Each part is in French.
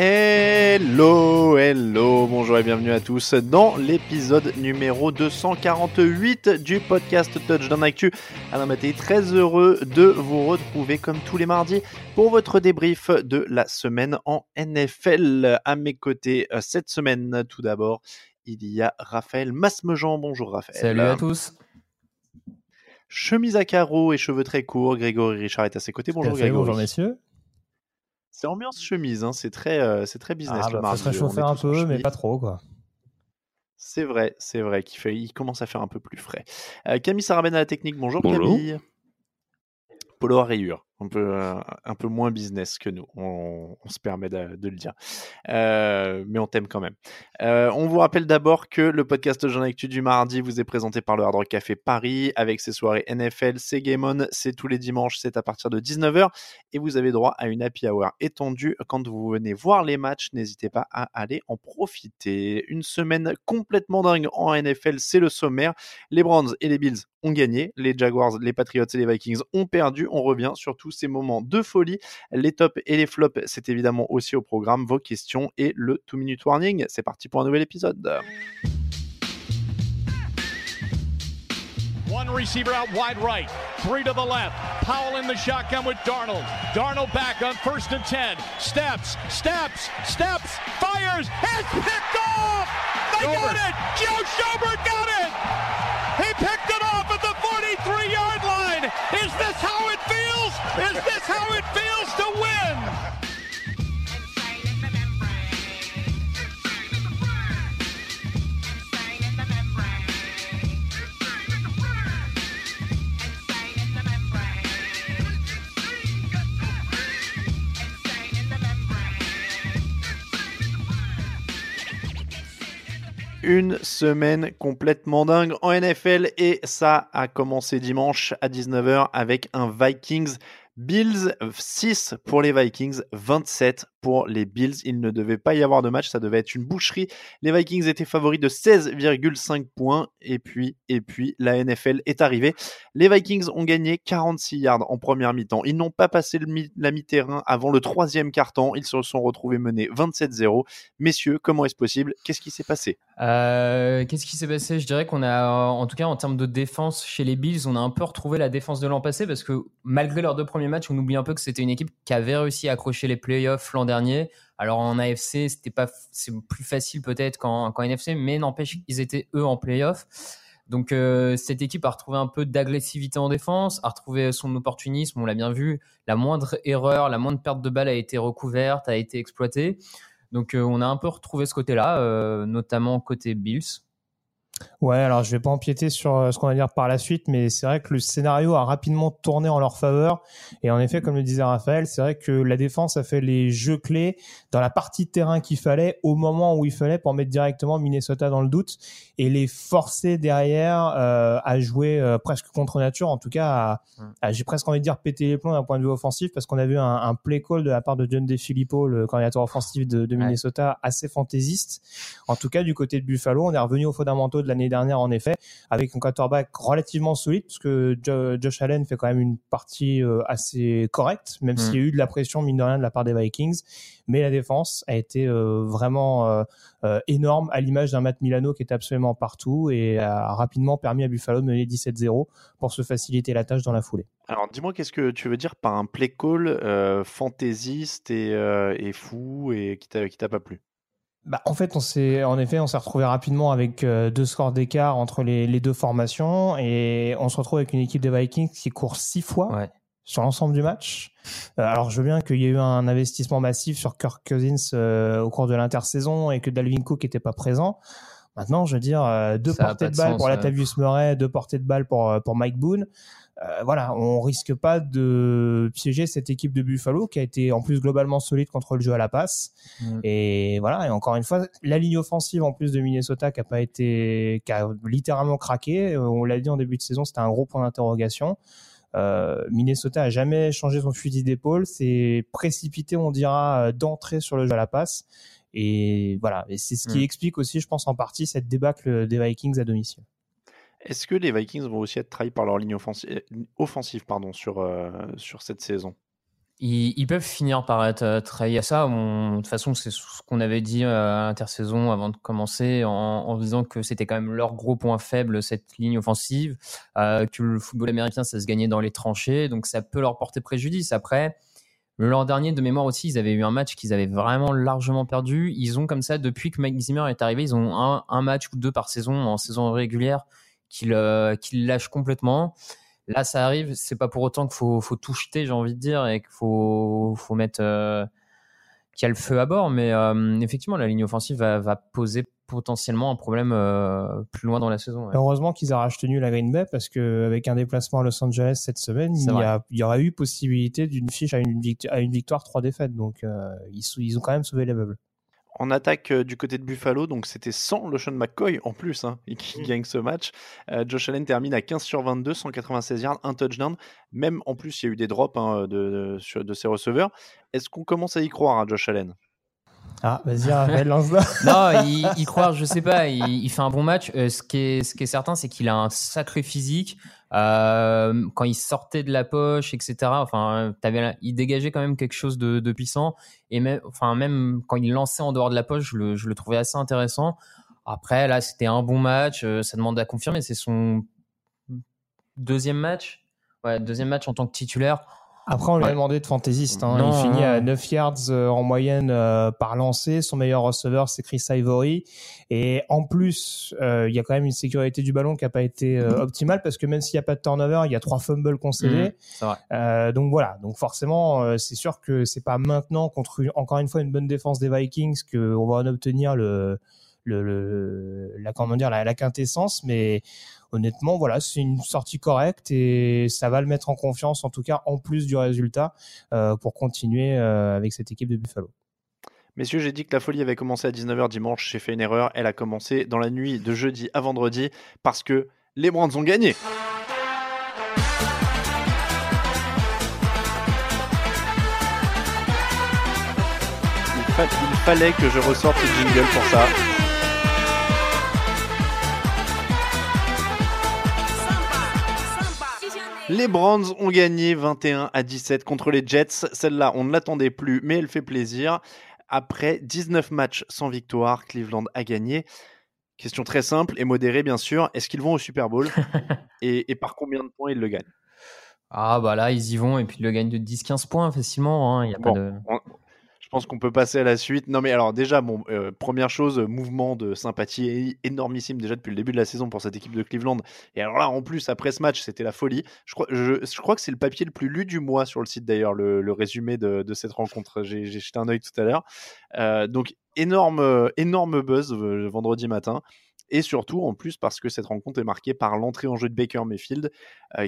Hello, hello, bonjour et bienvenue à tous dans l'épisode numéro 248 du podcast Touchdown Actu. Alain Mattei, très heureux de vous retrouver comme tous les mardis pour votre débrief de la semaine en NFL. À mes côtés euh, cette semaine, tout d'abord, il y a Raphaël Masmejean. Bonjour Raphaël. Salut à tous. Chemise à carreaux et cheveux très courts, Grégory Richard est à ses côtés. Bonjour Grégory. Bonjour messieurs. C'est ambiance chemise, hein, c'est très, euh, c'est très business Ah, le bah, mardi. faut se réchauffer un peu, mais pas trop quoi. C'est vrai, c'est vrai qu'il fait, il commence à faire un peu plus frais. Euh, Camille Sarabène à la technique, bonjour, Bonjour. Camille. Polo à rayures, un peu, euh, un peu moins business que nous, on, se permet de, le dire. Euh, mais on t'aime quand même. Euh, on vous rappelle d'abord que le podcast Jean Actu du mardi vous est présenté par le Hard Rock Café Paris avec ses soirées NFL, c'est Game On, c'est tous les dimanches, c'est à partir de 19h et vous avez droit à une happy hour étendue quand vous venez voir les matchs. N'hésitez pas à aller en profiter. Une semaine complètement dingue en NFL, c'est le sommaire. Les Browns et les Bills ont gagné, les Jaguars, les Patriots et les Vikings ont perdu. On revient sur tous ces moments de folie. Les tops et les flops, c'est évidemment aussi au programme. Vos questions et le 2 minute warning. C'est parti pour un nouvel épisode. One receiver out wide right, three to the left. Powell in the shotgun with Darnold. Darnold back on first and 10. Steps, steps, steps, fires, it's picked off! They got it! Joe Schobert got it! He picked Is this how it feels to win? Une semaine complètement dingue en NFL et ça a commencé dimanche à 19h avec un Vikings Bills 6 pour les Vikings, 27 pour les Bills. Il ne devait pas y avoir de match, ça devait être une boucherie. Les Vikings étaient favoris de 16,5 points et puis et puis la NFL est arrivée. Les Vikings ont gagné 46 yards en première mi-temps. Ils n'ont pas passé la mi-terrain avant le troisième quart-temps. Ils se sont retrouvés menés 27-0. Messieurs, comment est-ce possible? Qu'est-ce qui s'est passé? Euh, Qu'est-ce qui s'est passé? Je dirais qu'on a, en tout cas en termes de défense chez les Bills, on a un peu retrouvé la défense de l'an passé parce que malgré leurs deux premiers matchs, on oublie un peu que c'était une équipe qui avait réussi à accrocher les playoffs l'an dernier. Alors en AFC, c'était pas, c'est plus facile peut-être qu'en qu'en NFC, mais n'empêche qu'ils étaient eux en playoffs. Donc euh, cette équipe a retrouvé un peu d'agressivité en défense, a retrouvé son opportunisme, on l'a bien vu. La moindre erreur, la moindre perte de balle a été recouverte, a été exploitée. Donc euh, on a un peu retrouvé ce côté-là, euh, notamment côté Bills. Ouais, alors je vais pas empiéter sur euh, ce qu'on va dire par la suite, mais c'est vrai que le scénario a rapidement tourné en leur faveur. Et en effet, comme le disait Raphaël, c'est vrai que la défense a fait les jeux clés dans la partie de terrain qu'il fallait, au moment où il fallait, pour mettre directement Minnesota dans le doute et les forcer derrière euh, à jouer euh, presque contre nature, en tout cas, à, à- j'ai presque envie de dire péter les plombs d'un point de vue offensif, parce qu'on a vu un, un play call de la part de John DeFilippo, le coordinateur offensif de, de Ouais. Minnesota, assez fantaisiste. En tout cas, du côté de Buffalo, on est revenu aux fondamentaux de l'année dernière en effet, avec un quarterback relativement solide, parce que Josh Allen fait quand même une partie euh, assez correcte, même s'il y a eu de la pression mine de rien de la part des Vikings, mais la défense a été euh, vraiment énorme à l'image d'un Matt Milano qui était absolument partout et a rapidement permis à Buffalo de mener 17-0 pour se faciliter la tâche dans la foulée. Alors dis-moi qu'est-ce que tu veux dire par un play call fantaisiste et, et, fou et qui t'a pas plu? Bah, en fait, on s'est, en effet, on s'est retrouvé rapidement avec euh, deux scores d'écart entre les, les, deux formations et on se retrouve avec une équipe des Vikings qui court six fois sur l'ensemble du match. Euh, alors, je veux bien qu'il y ait eu un investissement massif sur Kirk Cousins euh, au cours de l'intersaison et que Dalvin Cook n'était pas présent. Maintenant, je veux dire, deux portées de, balle pour Latavius Murray, deux portées de balle pour, pour Mike Boone. Euh, voilà, on risque pas de piéger cette équipe de Buffalo qui a été en plus globalement solide contre le jeu à la passe. Mm. Et voilà, et encore une fois, la ligne offensive en plus de Minnesota qui a pas été, qui a littéralement craqué. Euh, on l'a dit en début de saison, c'était un gros point d'interrogation. Euh, Minnesota a jamais changé son fusil d'épaule, c'est précipité, on dira, d'entrer sur le jeu à la passe. Et voilà, et c'est ce qui mm. explique aussi, je pense en partie, cette débâcle des Vikings à domicile. Est-ce que les Vikings vont aussi être trahis par leur ligne offensive, offensive pardon, sur, euh, sur cette saison? Ils, peuvent finir par être euh, trahis à ça. de toute façon, c'est ce qu'on avait dit euh, à l'intersaison avant de commencer, en, disant que c'était quand même leur gros point faible, cette ligne offensive, que le football américain, ça se gagnait dans les tranchées, donc ça peut leur porter préjudice. Après, L'an dernier, de mémoire aussi, ils avaient eu un match qu'ils avaient vraiment largement perdu. Ils ont comme ça, depuis que Mike Zimmer est arrivé, ils ont un, match ou deux par saison en saison régulière qu'il euh, lâche complètement. Là, ça arrive. C'est pas pour autant qu'il faut, faut, tout jeter, j'ai envie de dire, et qu'il faut, faut mettre euh, qu'il y a le feu à bord. Mais euh, effectivement, la ligne offensive va, va poser potentiellement un problème plus loin dans la saison. Heureusement qu'ils aient tenu la Green Bay parce qu'avec un déplacement à Los Angeles cette semaine, il y, aurait eu possibilité d'une fiche à une, victoire, à une victoire, trois défaites. Donc ils, ils, ont quand même sauvé les meubles en attaque euh, du côté de Buffalo, donc c'était sans Sean McCoy en plus, hein, qui mm. gagne ce match. Euh, Josh Allen termine à 15 sur 22, 196 yards, un touchdown. Même en plus, il y a eu des drops hein, de, de, ses receveurs. Est-ce qu'on commence à y croire à Josh Allen? Ah, vas-y, Raphaël, lance Non, il, y croire, je sais pas. Il, fait un bon match. Euh, ce, qui est, ce qui est certain, c'est qu'il a un sacré physique. Euh, quand il sortait de la poche, etc. Enfin, avais, il dégageait quand même quelque chose de, de, puissant. Et même, enfin, même quand il lançait en dehors de la poche, je le, je le trouvais assez intéressant. Après, là, c'était un bon match. Euh, ça demande à confirmer. C'est son deuxième match? Ouais, deuxième match en tant que titulaire. Après, on lui a demandé de fantaisiste. Hein. il finit à 9 yards euh, en moyenne euh, par lancé. Son meilleur receveur, c'est Chris Ivory. Et en plus, euh, il y a quand même une sécurité du ballon qui n'a pas été optimale parce que même s'il n'y a pas de turnover, il y a trois fumbles concédés. Mmh, donc voilà. Donc forcément, c'est sûr que c'est pas maintenant contre encore une fois une bonne défense des Vikings qu'on va en obtenir le, le, la comment dire la, la quintessence. Mais honnêtement, voilà, c'est une sortie correcte et ça va le mettre en confiance, en tout cas, en plus du résultat, euh, pour continuer euh, avec cette équipe de Buffalo. Messieurs, j'ai dit que la folie avait commencé à 19h dimanche. J'ai fait une erreur. Elle a commencé dans la nuit de jeudi à vendredi parce que les Brands ont gagné. Il fallait que je ressorte ce jingle pour ça. Les Browns ont gagné 21 à 17 contre les Jets. Celle-là, on ne l'attendait plus, mais elle fait plaisir. Après 19 matchs sans victoire, Cleveland a gagné. Question très simple et modérée, bien sûr. Est-ce qu'ils vont au Super Bowl et, par combien de points ils le gagnent? Ah, bah là, ils y vont et puis ils le gagnent de 10-15 points facilement. Hein. Il y a pas de... Je pense qu'on peut passer à la suite. Non, mais alors, déjà, bon, euh, première chose, mouvement de sympathie énormissime déjà depuis le début de la saison pour cette équipe de Cleveland. Et alors là, en plus, après ce match, c'était la folie. Je crois, que c'est le papier le plus lu du mois sur le site d'ailleurs, le, résumé de, cette rencontre. J'ai jeté un œil tout à l'heure. Euh, donc, énorme, énorme buzz euh, vendredi matin. Et surtout, en plus, parce que cette rencontre est marquée par l'entrée en jeu de Baker Mayfield,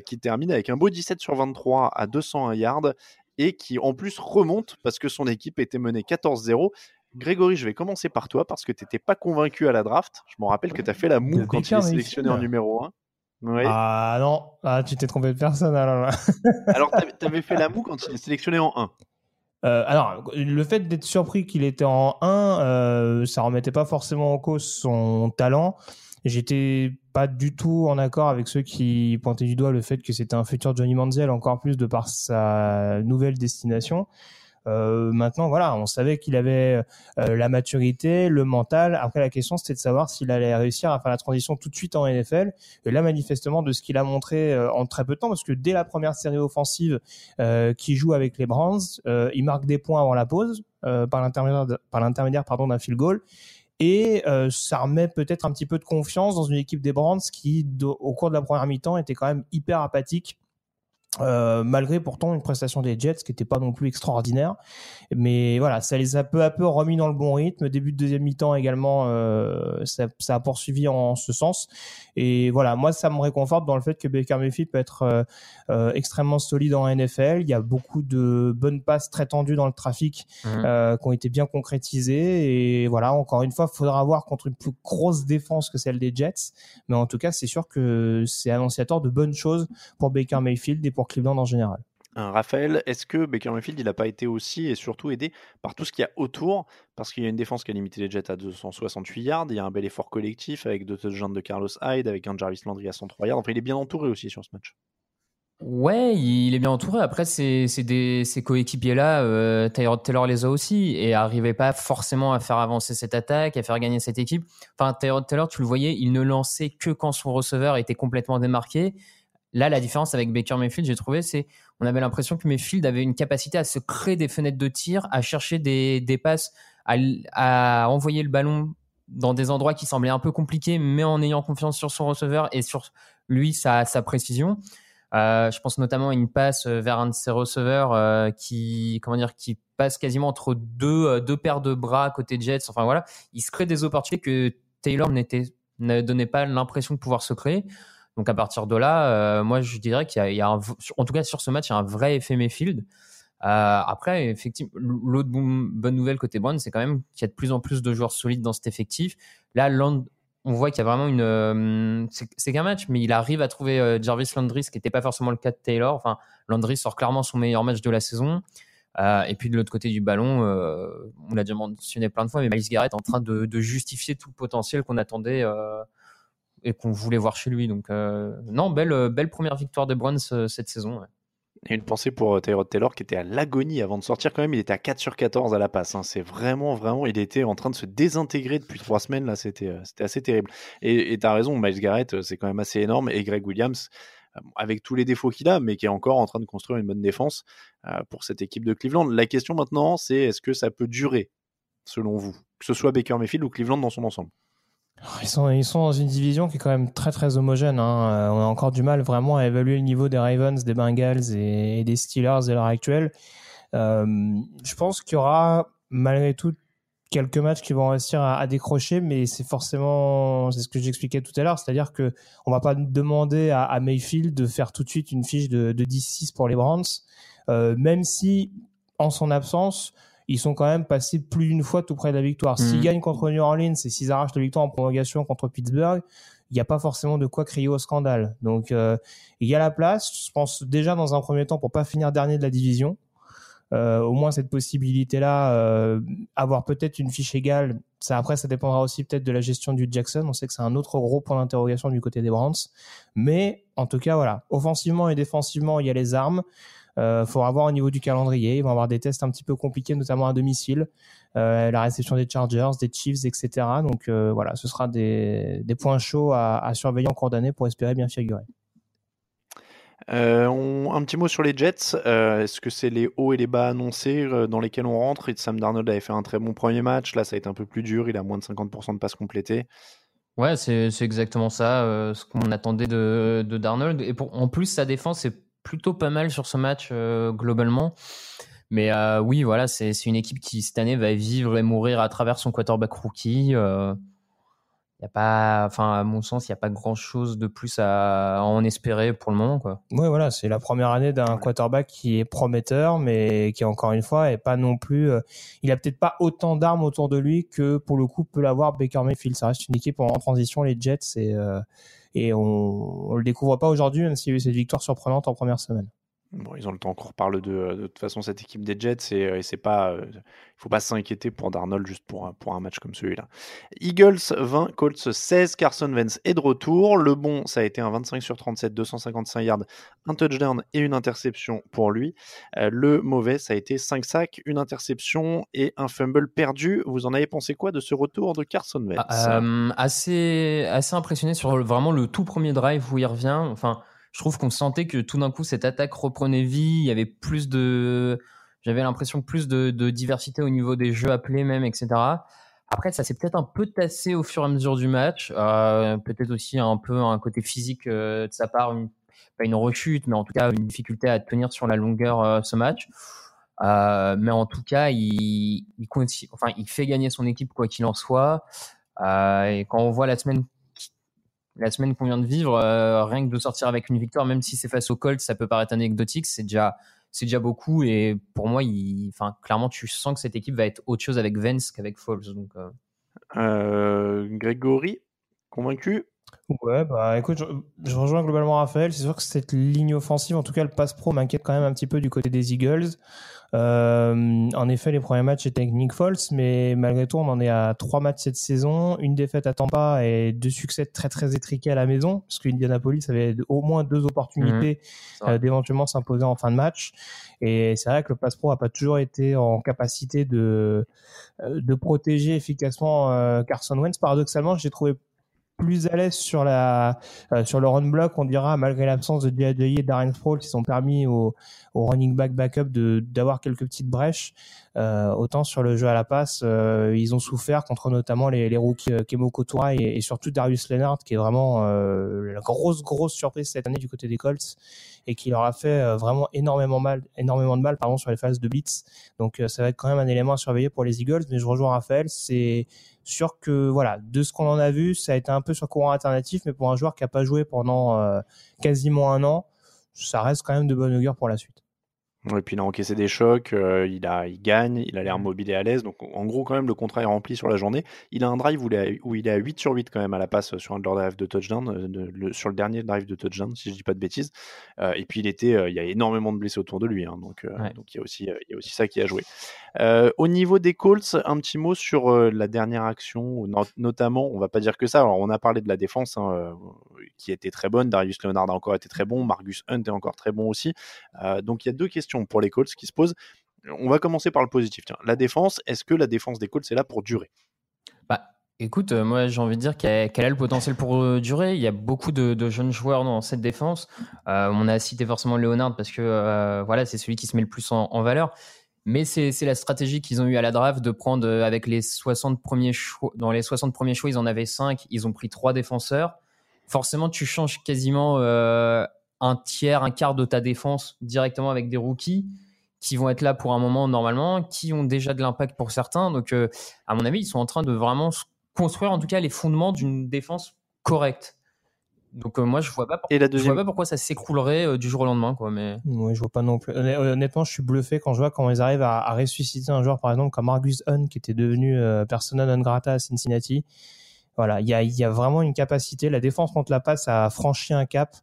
qui termine avec un beau 17 sur 23 à 201 yards et qui en plus remonte parce que son équipe était menée 14-0. Grégory, je vais commencer par toi parce que tu n'étais pas convaincu à la draft. Je me rappelle que tu as fait la moue quand il est sélectionné en numéro 1. Ah non, ah, tu t'es trompé de personne alors. alors, tu avais fait la moue quand il est sélectionné en 1. Euh, alors, le fait d'être surpris qu'il était en 1, euh, ça remettait pas forcément en cause son talent. J'étais pas du tout en accord avec ceux qui pointaient du doigt le fait que c'était un futur Johnny Manziel, encore plus de par sa nouvelle destination. Euh, maintenant, voilà, on savait qu'il avait euh, la maturité, le mental. Après, la question, c'était de savoir s'il allait réussir à faire la transition tout de suite en NFL. Et là, manifestement, de ce qu'il a montré euh, en très peu de temps, parce que dès la première série offensive euh, qui joue avec les Browns, il marque des points avant la pause par l'intermédiaire d'un field goal. Et ça remet peut-être un petit peu de confiance dans une équipe des Browns qui, au cours de la première mi-temps, était quand même hyper apathique euh, malgré pourtant une prestation des Jets qui n'était pas non plus extraordinaire. Mais voilà, ça les a peu à peu remis dans le bon rythme. Début de deuxième mi-temps également, euh, ça, ça, a poursuivi en ce sens. Et voilà, moi, ça me réconforte dans le fait que Baker Mayfield peut être euh, euh extrêmement solide en NFL. Il y a beaucoup de bonnes passes très tendues dans le trafic mmh. euh, qui ont été bien concrétisées. Et voilà, encore une fois, il faudra voir contre une plus grosse défense que celle des Jets. Mais en tout cas, c'est sûr que c'est annonciateur de bonnes choses pour Baker Mayfield et pour Cleveland en général. Raphaël, est-ce que Baker Mayfield, il n'a pas été aussi et surtout aidé par tout ce qu'il y a autour? Parce qu'il y a une défense qui a limité les Jets à 268 yards, il y a un bel effort collectif avec deux touchdowns de Carlos Hyde, avec un Jarvis Landry à 103 yards. Enfin, il est bien entouré aussi sur ce match. Ouais, il est bien entouré. Après, ses, ses coéquipiers-là, euh, Taylor les a aussi et n'arrivait pas forcément à faire avancer cette attaque, à faire gagner cette équipe. Enfin, Taylor Taylor, tu le voyais, il ne lançait que quand son receveur était complètement démarqué. Là, la différence avec Baker Mayfield, j'ai trouvé, c'est on avait l'impression que Mayfield avait une capacité à se créer des fenêtres de tir, à chercher des, passes, à, envoyer le ballon dans des endroits qui semblaient un peu compliqués, mais en ayant confiance sur son receveur et sur lui, sa, précision. Euh, je pense notamment à une passe vers un de ses receveurs euh, qui, comment dire, qui passe quasiment entre deux, euh, deux paires de bras côté Jets. Enfin voilà, il se crée des opportunités que Taylor ne donnait pas l'impression de pouvoir se créer. Donc à partir de là, euh, moi je dirais qu'il y, a, en tout cas sur ce match, il y a un vrai effet Mayfield. Euh, après, effectivement, l'autre bonne nouvelle côté Brown, c'est quand même qu'il y a de plus en plus de joueurs solides dans cet effectif. Là, Land, on voit qu'il y a vraiment une. Euh, c'est qu'un match, mais il arrive à trouver Jarvis Landry, ce qui n'était pas forcément le cas de Taylor. Enfin, Landry sort clairement son meilleur match de la saison. et puis de l'autre côté du ballon, on l'a déjà mentionné plein de fois, mais Miles Garrett est en train de, de justifier tout le potentiel qu'on attendait et qu'on voulait voir chez lui. Donc, euh, non, belle, euh, belle première victoire de Browns euh, cette saison. Et une pensée pour Tyrod Taylor qui était à l'agonie avant de sortir quand même. Il était à 4 sur 14 à la passe. Hein. C'est vraiment, vraiment, il était en train de se désintégrer depuis trois semaines. Là, c'était assez terrible. Et tu as raison, Miles Garrett, c'est quand même assez énorme. Et Greg Williams, avec tous les défauts qu'il a, mais qui est encore en train de construire une bonne défense pour cette équipe de Cleveland. La question maintenant, c'est est-ce que ça peut durer, selon vous, que ce soit Baker Mayfield ou Cleveland dans son ensemble? Ils sont, dans une division qui est quand même très très homogène. Hein. Euh, on a encore du mal vraiment à évaluer le niveau des Ravens, des Bengals et, des Steelers à l'heure actuelle. Euh, je pense qu'il y aura malgré tout quelques matchs qui vont réussir à, décrocher, mais c'est forcément, c'est ce que j'expliquais tout à l'heure, c'est-à-dire que on va pas demander à, Mayfield de faire tout de suite une fiche de, de 10-6 pour les Browns, euh, même si en son absence, ils sont quand même passés plus d'une fois tout près de la victoire. S'ils mhm. gagnent contre New Orleans et s'ils arrachent la victoire en prolongation contre Pittsburgh, il n'y a pas forcément de quoi crier au scandale. Donc euh, il y a la place, je pense déjà dans un premier temps pour pas finir dernier de la division. Euh, au moins cette possibilité-là, euh, avoir peut-être une fiche égale, ça après ça dépendra aussi peut-être de la gestion du Jackson. On sait que c'est un autre gros point d'interrogation du côté des Browns, mais en tout cas voilà, offensivement et défensivement il y a les armes. Euh, faudra voir au niveau du calendrier. Ils vont avoir des tests un petit peu compliqués, notamment à domicile. Euh, la réception des Chargers, des Chiefs, etc. Donc euh, voilà, ce sera des, des points chauds à, à, surveiller en cours d'année pour espérer bien figurer. Euh, un petit mot sur les Jets. Euh, est-ce que c'est les hauts et les bas annoncés euh, dans lesquels on rentre? Et Sam Darnold avait fait un très bon premier match. Là, ça a été un peu plus dur. Il a moins de 50% de passes complétées. Ouais, c'est exactement ça, ce qu'on attendait de, de, Darnold. Et pour, en plus, sa défense est plutôt pas mal sur ce match euh, globalement. Mais euh, oui, voilà, c'est une équipe qui cette année va vivre et mourir à travers son quarterback rookie. Euh, y a pas, enfin, à mon sens, il n'y a pas grand chose de plus à, en espérer pour le moment. Quoi. Oui, voilà, c'est la première année d'un quarterback qui est prometteur, mais qui, encore une fois, est pas non plus. il a peut-être pas autant d'armes autour de lui que, pour le coup, peut l'avoir Baker Mayfield. Ça reste une équipe en, transition, les Jets, et et on, on le découvre pas aujourd'hui, même s'il y a eu cette victoire surprenante en première semaine. Bon, ils ont le temps qu'on reparle de, de toute façon cette équipe des Jets et, c'est pas, il faut pas s'inquiéter pour Darnold juste pour un, pour un match comme celui-là. Eagles 20, Colts 16, Carson Wentz est de retour. Le bon, ça a été un 25 sur 37, 255 yards, un touchdown et une interception pour lui. le mauvais, ça a été 5 sacs, une interception et un fumble perdu. Vous en avez pensé quoi de ce retour de Carson Wentz? Ah, assez, assez impressionné sur vraiment le tout premier drive où il revient. Enfin je trouve qu'on sentait que tout d'un coup cette attaque reprenait vie. Il y avait plus de, j'avais l'impression plus de, diversité au niveau des jeux appelés même, etc. Après, ça s'est peut-être un peu tassé au fur et à mesure du match. Euh, peut-être aussi un peu un côté physique euh, de sa part, pas une rechute, mais en tout cas une difficulté à tenir sur la longueur euh, ce match. mais en tout cas, il fait gagner son équipe quoi qu'il en soit. et quand on voit la semaine la semaine qu'on vient de vivre, euh, rien que de sortir avec une victoire, même si c'est face aux Colts, ça peut paraître anecdotique, c'est déjà, c'est déjà beaucoup. Et pour moi, enfin, clairement, tu sens que cette équipe va être autre chose avec Vance qu'avec Foles. Donc, euh. Euh, Grégory, convaincu? Ouais, bah écoute, je, rejoins globalement Raphaël. C'est sûr que cette ligne offensive, en tout cas le pass pro, m'inquiète quand même un petit peu du côté des Eagles. Euh, en effet, les premiers matchs étaient avec Nick Foles, mais malgré tout, on en est à trois matchs cette saison, une défaite à Tampa et deux succès très très étriqués à la maison, parce qu'Indianapolis avait au moins deux opportunités mmh, euh, d'éventuellement s'imposer en fin de match. Et c'est vrai que le pass pro a pas toujours été en capacité de euh, de protéger efficacement Carson Wentz. Paradoxalement, j'ai trouvé plus à l'aise sur la euh, sur le run block, on dira malgré l'absence de Diadei et Darren Sproul qui sont permis au, au running back backup de d'avoir quelques petites brèches. Euh, autant sur le jeu à la passe, euh, ils ont souffert contre notamment les, les rookies euh, Kemo Kotura et, et, surtout Darius Leonard qui est vraiment euh, la grosse grosse surprise cette année du côté des Colts et qui leur a fait vraiment énormément mal énormément de mal pardon sur les phases de blitz. Donc ça va être quand même un élément à surveiller pour les Eagles. Mais je rejoins Raphaël, c'est sûr que voilà, de ce qu'on en a vu, ça a été un peu sur courant alternatif, mais pour un joueur qui a pas joué pendant euh, quasiment un an, ça reste quand même de bonne augure pour la suite. Et puis il a encaissé des chocs, euh, il, a, il gagne, il a l'air mmh. mobile et à l'aise. Donc en gros, quand même, le contrat est rempli sur la journée. Il a un drive où il, est à, où il est à 8 sur 8 quand même à la passe sur un drive de touchdown, euh, sur le dernier drive de touchdown, si je dis pas de bêtises. Euh, et puis il était, il y a énormément de blessés autour de lui. Hein, donc, donc il, y a aussi, il y a aussi ça qui a joué. au niveau des Colts, un petit mot sur la dernière action, notamment, on va pas dire que ça. Alors, on a parlé de la défense hein, qui était très bonne. Darius Leonard a encore été très bon. Margus Hunt est encore très bon aussi. donc il y a deux questions pour les Colts qui se posent. On va commencer par le positif. Tiens, la défense, est-ce que la défense des Colts est là pour durer? Bah, Écoute, euh, moi j'ai envie de dire qu'elle a le potentiel pour euh, durer. Il y a beaucoup de, jeunes joueurs dans cette défense. Euh, on a cité forcément Leonard parce que voilà, c'est celui qui se met le plus en, valeur. Mais c'est la stratégie qu'ils ont eu à la draft de prendre avec les 60 premiers choix. Dans les 60 premiers choix, ils en avaient 5. Ils ont pris 3 défenseurs. Forcément, tu changes quasiment un tiers, un quart de ta défense directement avec des rookies qui vont être là pour un moment normalement, qui ont déjà de l'impact pour certains. Donc, euh, à mon avis, ils sont en train de vraiment construire en tout cas les fondements d'une défense correcte. Donc euh, moi je vois pas pourquoi, vois pas pourquoi ça s'écroulerait euh, du jour au lendemain quoi mais ouais, je vois pas non plus honnêtement je suis bluffé quand je vois comment ils arrivent à, ressusciter un joueur par exemple comme Argus Hunt qui était devenu persona non grata à Cincinnati voilà il y a, y a vraiment une capacité la défense contre la passe a franchi un cap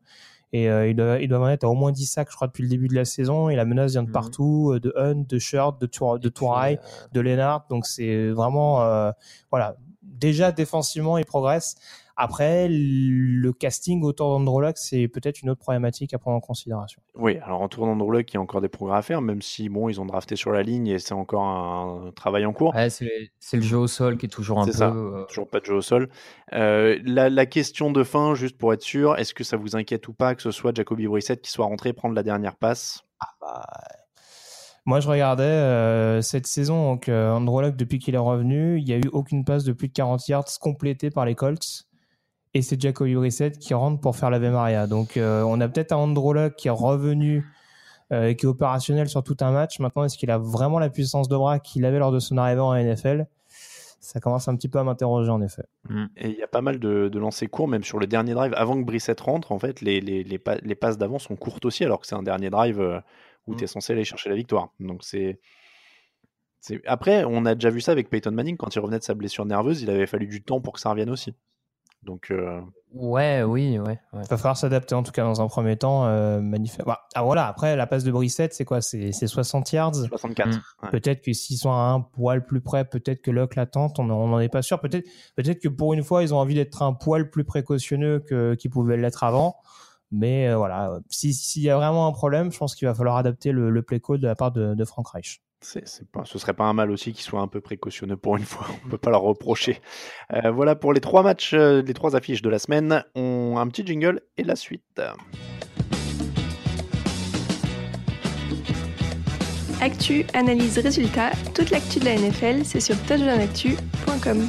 et euh, il, doit, il en être à au moins 10 sacs, je crois, depuis le début de la saison. Et la menace vient de mhm. partout, euh, de Hunt, de Shirt, de, Tour, de Touray, euh, de Lennart. Donc c'est vraiment, voilà, déjà défensivement, il progresse. Après, le casting autour d'Andrologue, c'est peut-être une autre problématique à prendre en considération. Oui, alors autour d'Andrologue, il y a encore des progrès à faire, même si bon, ils ont drafté sur la ligne et c'est encore un travail en cours. c'est le jeu au sol qui est toujours un peu. Ça, euh, toujours pas de jeu au sol. Euh, la, question de fin, juste pour être sûr, est-ce que ça vous inquiète ou pas que ce soit Jacoby Brissett qui soit rentré prendre la dernière passe? Ah bah... Moi, je regardais euh, cette saison, donc euh, depuis qu'il est revenu, il n'y a eu aucune passe de plus de 40 yards complétée par les Colts et c'est Jacoby Brissett qui rentre pour faire la Maria. Donc euh, on a peut-être un Androla qui est revenu euh, qui est opérationnel sur tout un match. Maintenant, est-ce qu'il a vraiment la puissance de bras qu'il avait lors de son arrivée en NFL Ça commence un petit peu à m'interroger en effet. Mm. Et il y a pas mal de, de lancers courts, même sur le dernier drive. Avant que Brissett rentre, en fait, les, les, les, les passes d'avant sont courtes aussi, alors que c'est un dernier drive euh, où mm. tu es censé aller chercher la victoire. Donc c'est. Après, on a déjà vu ça avec Peyton Manning quand il revenait de sa blessure nerveuse, il avait fallu du temps pour que ça revienne aussi. Donc, euh, Ouais, oui, ouais. ouais. Il va falloir s'adapter en tout cas dans un premier temps. Euh, magnifique. Bah, ah voilà, après la passe de Brissette, c'est quoi? C'est c'est 60 yards? 64. Mm. ouais. Peut-être que s'ils sont à un poil plus près, peut-être que Locke l'attente, on n'en est pas sûr. Peut-être peut-être que pour une fois, ils ont envie d'être un poil plus précautionneux que qu'ils pouvaient l'être avant. Mais euh, voilà, si- s'il y a vraiment un problème, je pense qu'il va falloir adapter le, le play call de la part de, de Frank Reich. C'est, c'est pas, ce serait pas un mal aussi qu'ils soient un peu précautionneux pour une fois. On peut pas leur reprocher. Euh, voilà pour les trois matchs, euh, les trois affiches de la semaine. On un petit jingle et la suite. Actu, analyse, résultat, toute l'actu de la NFL, c'est sur touchdownactu.com.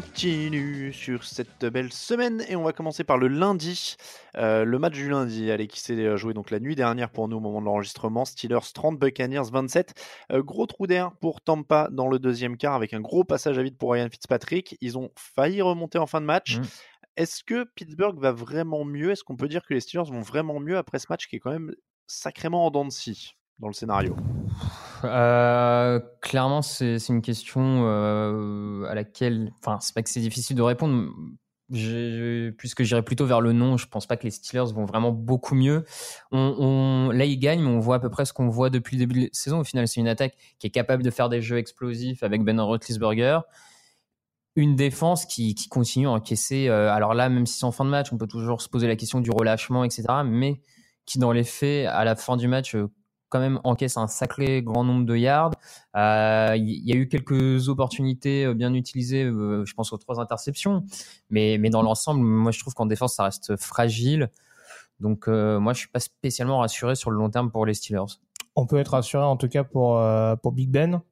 continue sur cette belle semaine et on va commencer par le lundi. Euh, le match du lundi, allez, qui s'est joué donc la nuit dernière pour nous au moment de l'enregistrement. Steelers 30, Buccaneers 27. Euh, gros trou d'air pour Tampa dans le deuxième quart avec un gros passage à vide pour Ryan Fitzpatrick. Ils ont failli remonter en fin de match. Mm. Est-ce que Pittsburgh va vraiment mieux? Est-ce qu'on peut dire que les Steelers vont vraiment mieux après ce match qui est quand même sacrément en dents de scie dans le scénario? Euh, clairement, c'est une question euh, à laquelle, enfin, c'est pas que c'est difficile de répondre. Puisque j'irais plutôt vers le non, je pense pas que les Steelers vont vraiment beaucoup mieux. Là, ils gagnent, mais on voit à peu près ce qu'on voit depuis le début de la saison. Au final, c'est une attaque qui est capable de faire des jeux explosifs avec Ben Roethlisberger. Une défense qui, continue à encaisser. euh, alors là, même si c'est en fin de match, on peut toujours se poser la question du relâchement, etc. Mais qui, dans les faits, à la fin du match, quand même encaisse un sacré grand nombre de yards. Euh, Il y a eu quelques opportunités euh, bien utilisées, euh, je pense aux trois interceptions, mais, dans l'ensemble, moi je trouve qu'en défense ça reste fragile. Donc euh, moi je suis pas spécialement rassuré sur le long terme pour les Steelers. On peut être rassuré en tout cas pour, euh, pour Big Ben.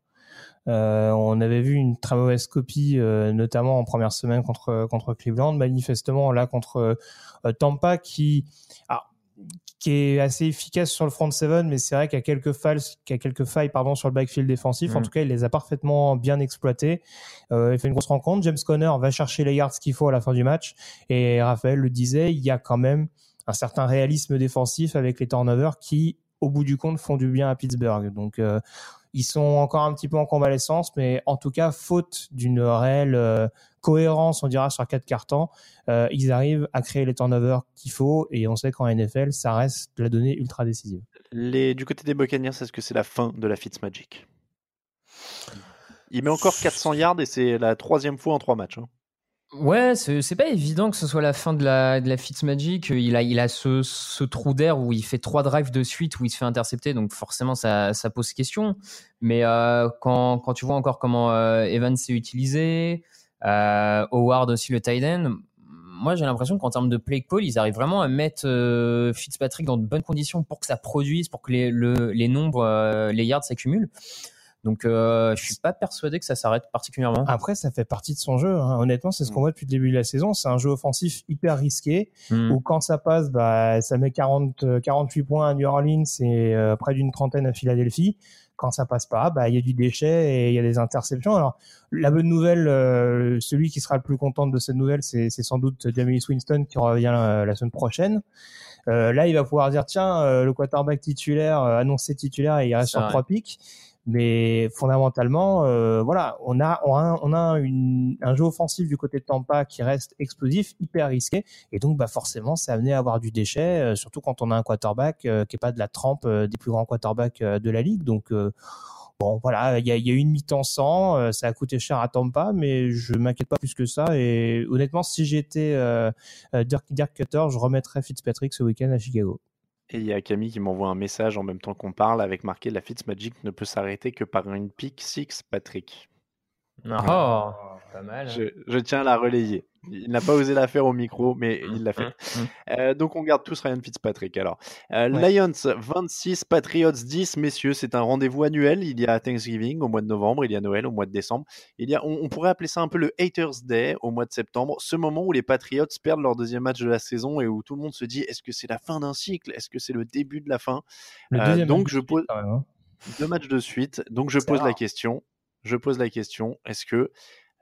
Euh, on avait vu une très mauvaise copie, euh, notamment en première semaine contre, contre Cleveland. Manifestement, là, contre euh, Tampa, qui, alors, qui est assez efficace sur le front seven, mais c'est vrai qu'il y a quelques failles, qu'il y a quelques failles pardon, sur le backfield défensif. En Mm. tout cas, il les a parfaitement bien exploitées. Euh, il fait une grosse rencontre. James Conner va chercher les yards qu'il faut à la fin du match. Et Raphaël le disait, il y a quand même un certain réalisme défensif avec les turnovers qui, au bout du compte, font du bien à Pittsburgh. Donc, euh, ils sont encore un petit peu en convalescence, mais en tout cas, faute d'une réelle euh, cohérence, on dira, sur quatre cartons, euh, ils arrivent à créer les turnovers qu'il faut. Et on sait qu'en NFL, ça reste la donnée ultra décisive. Du côté des Buccaneers, est-ce que c'est la fin de la Fitzmagic Il met encore 400 yards et c'est la troisième fois en trois matchs. hein. Ouais, c'est pas évident que ce soit la fin de la, de la Fitzmagic. Il a, il a ce, ce trou d'air où il fait trois drives de suite où il se fait intercepter, donc forcément ça, ça pose question. Mais euh, quand, quand tu vois encore comment euh, Evans s'est utilisé, euh, Howard aussi le tight end, moi j'ai l'impression qu'en termes de play call, ils arrivent vraiment à mettre euh, Fitzpatrick dans de bonnes conditions pour que ça produise, pour que les, le- les nombres, euh, les yards s'accumulent. Donc euh, je suis pas persuadé que ça s'arrête particulièrement. Après, ça fait partie de son jeu. hein. Honnêtement, c'est ce qu'on voit depuis le début de la saison. C'est un jeu offensif hyper risqué. Hmm. où quand ça passe, bah, ça met 40, euh, 48 points à New Orleans et euh, près d'une trentaine à Philadelphie. Quand ça passe pas, bah, il y a du déchet et il y a des interceptions. Alors, la bonne nouvelle, euh, celui qui sera le plus content de cette nouvelle, c'est c'est sans doute Jameis Winston qui revient euh, la semaine prochaine. Euh, là, il va pouvoir dire, tiens, euh, le quarterback titulaire, euh, annoncé titulaire, et il reste sur trois pics. Mais fondamentalement, euh, voilà, on a, on a, un jeu offensif du côté de Tampa qui reste explosif, hyper risqué. Et donc, bah, forcément, c'est amené à avoir du déchet, euh, surtout quand on a un quarterback euh, qui est pas de la trempe des plus grands quarterbacks de la ligue. Donc, bon, voilà, il y a, y une mi-temps sans, ça a coûté cher à Tampa, mais je m'inquiète pas plus que ça. Et honnêtement, si j'étais Dirk, Dirk Cutter, je remettrais Fitzpatrick ce week-end à Chicago. Et il y a Camille qui m'envoie un message en même temps qu'on parle avec marqué La Fitzmagic ne peut s'arrêter que par une pick six, Patrick. Oh, pas mal. Je, je tiens à la relayer. Il n'a pas osé la faire au micro, mais il l'a fait. Hum, Euh, donc on garde tous Ryan Fitzpatrick. Alors, Euh, Ouais. Lions 26, Patriots 10, messieurs, c'est un rendez-vous annuel. Il y a Thanksgiving au mois de novembre, il y a Noël au mois de décembre. Il y a, on, on pourrait appeler ça un peu le Haters Day au mois de septembre, ce moment où les Patriots perdent leur deuxième match de la saison et où tout le monde se dit est-ce que c'est la fin d'un cycle? Est-ce que c'est le début de la fin? Le Euh, donc je pose hein. deux matchs de suite. Donc je pose la question. Je pose la question. Est-ce que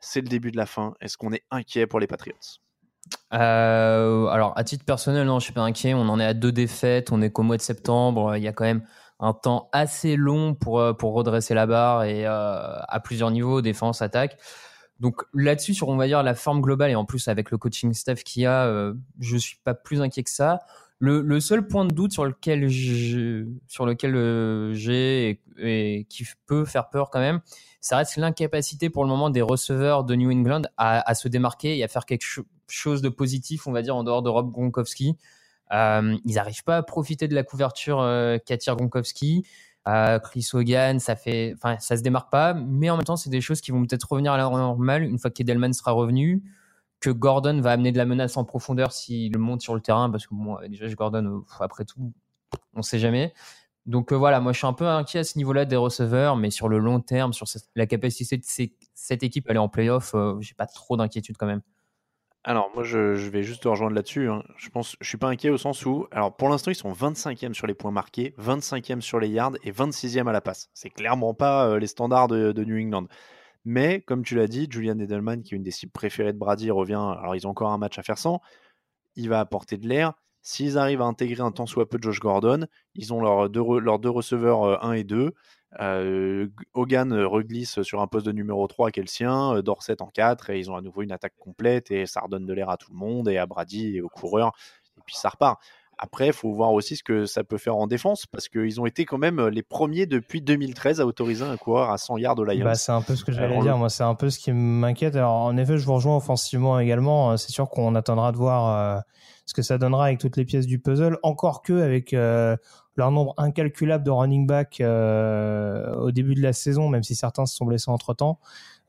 c'est le début de la fin Est-ce qu'on est inquiet pour les Patriots? Euh, alors, à titre personnel, non, je suis pas inquiet. On en est à deux défaites. On est qu'au mois de septembre. Il y a quand même un temps assez long pour, euh, pour redresser la barre et euh, à plusieurs niveaux, défense, attaque. Donc là-dessus, sur on va dire la forme globale et en plus avec le coaching staff qu'il y a, euh, je suis pas plus inquiet que ça. Le, seul point de doute sur lequel j'ai, et, qui peut faire peur quand même, ça reste l'incapacité pour le moment des receveurs de New England à, se démarquer et à faire quelque chose de positif, on va dire en dehors de Rob Gronkowski. Euh, ils n'arrivent pas à profiter de la couverture euh, qu'attire Gronkowski. Euh, Chris Hogan, ça fait, enfin, ça se démarque pas, mais en même temps, c'est des choses qui vont peut-être revenir à la normale une fois qu'Edelman sera revenu, que Gordon va amener de la menace en profondeur s'il monte sur le terrain, parce que bon, déjà, Gordon, euh, après tout, on sait jamais. Donc euh, voilà, moi je suis un peu inquiet à ce niveau-là des receveurs, mais sur le long terme, sur la capacité de cette équipe à aller en playoff, euh, j'ai pas trop d'inquiétude quand même. Alors moi je, je, vais juste te rejoindre là-dessus. Hein. Je pense, je suis pas inquiet au sens où, alors pour l'instant ils sont 25e sur les points marqués, 25e sur les yards et 26e à la passe. C'est clairement pas euh, les standards de, de, New England. Mais comme tu l'as dit, Julian Edelman qui est une des cibles préférées de Brady revient. Alors ils ont encore un match à faire sans. Il va apporter de l'air. S'ils arrivent à intégrer un temps soit peu Josh Gordon, ils ont leurs deux, receveurs 1 euh, et 2. Euh, Hogan reglisse sur un poste de numéro 3 qui est sien, euh, Dorset en 4, et ils ont à nouveau une attaque complète, et ça redonne de l'air à tout le monde, et à Brady, et aux coureurs, et puis ça repart. Après, il faut voir aussi ce que ça peut faire en défense, parce qu'ils ont été quand même les premiers depuis 2013 à autoriser un coureur à 100 yards au Lions. Bah, c'est un peu ce que j'allais dire, moi c'est un peu ce qui m'inquiète. Alors en effet, je vous rejoins offensivement également, c'est sûr qu'on attendra de voir... Euh ce que ça donnera avec toutes les pièces du puzzle. Encore que avec euh, leur nombre incalculable de running back euh, au début de la saison, même si certains se sont blessés entre temps,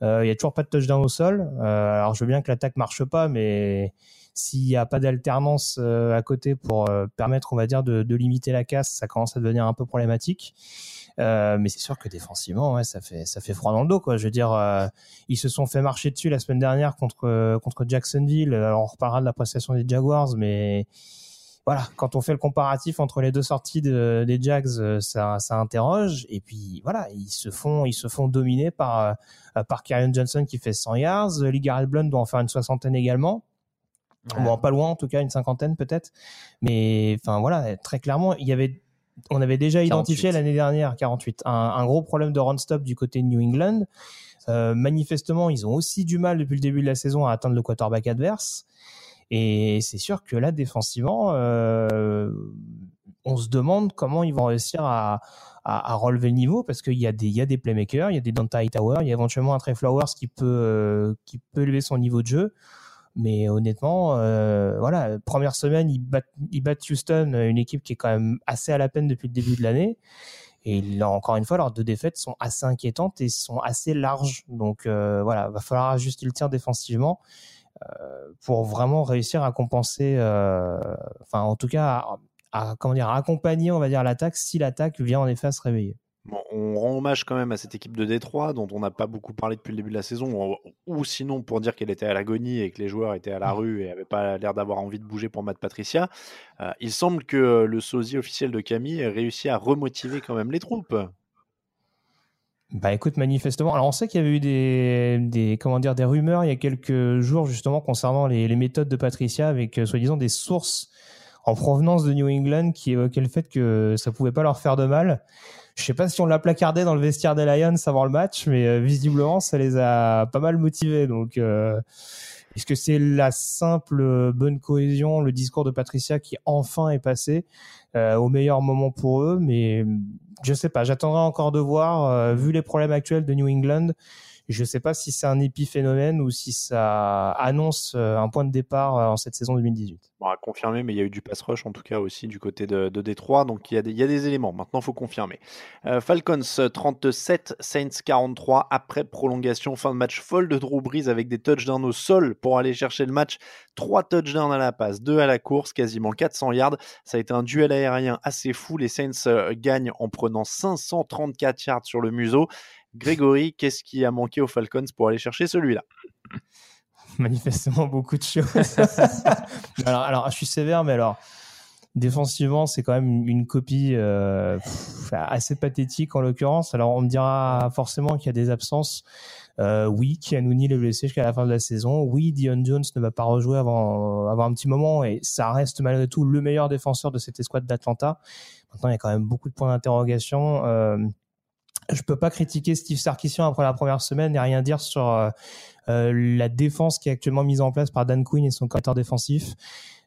euh, il y a toujours pas de touchdown au sol. Euh, alors je veux bien que l'attaque marche pas, mais s'il n'y a pas d'alternance euh, à côté pour euh, permettre, on va dire, de, limiter la casse, ça commence à devenir un peu problématique. Euh, mais c'est sûr que défensivement, ouais, ça fait ça fait froid dans le dos, quoi. Je veux dire, ils se sont fait marcher dessus la semaine dernière contre contre Jacksonville. Alors on reparlera de la prestation des Jaguars, mais voilà, quand on fait le comparatif entre les deux sorties de, des Jags, ça, interroge. Et puis voilà, ils se font ils se font dominer par par Johnson qui fait 100 yards. Lee Garrett doit en faire une soixantaine également. Ouais. Bon, pas loin en tout cas, une cinquantaine peut-être. Mais enfin voilà, très clairement, il y avait on avait déjà identifié l'année dernière 48 un, un, gros problème de run stop du côté de New England. Euh, manifestement, ils ont aussi du mal depuis le début de la saison à atteindre le quarterback adverse. Et c'est sûr que là, défensivement, euh, on se demande comment ils vont réussir à, à, à relever le niveau parce qu'il y a des il y a des playmakers, il y a des Dante Tower, il y a éventuellement un Trey Flowers qui peut euh, qui peut élever son niveau de jeu. Mais honnêtement, euh, voilà, première semaine, ils battent, ils battent Houston, une équipe qui est quand même assez à la peine depuis le début de l'année. Et là, encore une fois, leurs deux défaites sont assez inquiétantes et sont assez larges. Donc euh, voilà, va falloir ajuster le tir défensivement euh, pour vraiment réussir à compenser, euh, enfin en tout cas, à, comment dire, à accompagner, on va dire, l'attaque si l'attaque vient en effet à se réveiller. Bon, on rend hommage quand même à cette équipe de Détroit dont on n'a pas beaucoup parlé depuis le début de la saison, ou, sinon pour dire qu'elle était à l'agonie et que les joueurs étaient à la rue et n'avaient pas l'air d'avoir envie de bouger pour Matt Patricia. Euh, il semble que le sosie officiel de Camille ait réussi à remotiver quand même les troupes. Bah écoute, manifestement, alors on sait qu'il y avait eu des, des, comment dire, des rumeurs il y a quelques jours justement concernant les, les méthodes de Patricia avec euh, soi-disant des sources en provenance de New England qui évoquaient le fait que ça pouvait pas leur faire de mal. Je sais pas si on l'a placardé dans le vestiaire des Lions avant le match, mais euh, visiblement ça les a pas mal motivés. Donc, euh, est-ce que c'est la simple bonne cohésion, le discours de Patricia qui enfin est passé euh, au meilleur moment pour eux? Mais je sais pas. J'attendrai encore de voir. Euh, vu les problèmes actuels de New England, je sais pas si c'est un épiphénomène ou si ça annonce euh, un point de départ en cette saison 2018. Bon, à confirmer, mais il y a eu du pass rush en tout cas aussi du côté de, de Détroit, donc il y, a des, éléments. Maintenant, il faut confirmer. Euh, Falcons 37, Saints 43 après prolongation, fin de match folle de Drew Brees avec des touchdowns au sol pour aller chercher le match. Trois touchdowns à la passe, deux à la course, quasiment 400 yards. Ça a été un duel aérien assez fou. Les Saints euh, gagnent en prenant 534 yards sur le museau. Grégory, qu'est-ce qui a manqué aux Falcons pour aller chercher celui-là? Manifestement beaucoup de choses. alors, alors, je suis sévère, mais alors, défensivement, c'est quand même une copie euh, assez pathétique en l'occurrence. Alors, on me dira forcément qu'il y a des absences. Euh, oui, Neal est blessé jusqu'à la fin de la saison. Oui, Dion Jones ne va pas rejouer avant, avant un petit moment et ça reste malgré tout le meilleur défenseur de cette escouade d'Atlanta. Maintenant, il y a quand même beaucoup de points d'interrogation. Euh, je peux pas critiquer Steve Sarkisian après la première semaine et rien dire sur euh, euh, la défense qui est actuellement mise en place par Dan Quinn et son coordinateur défensif.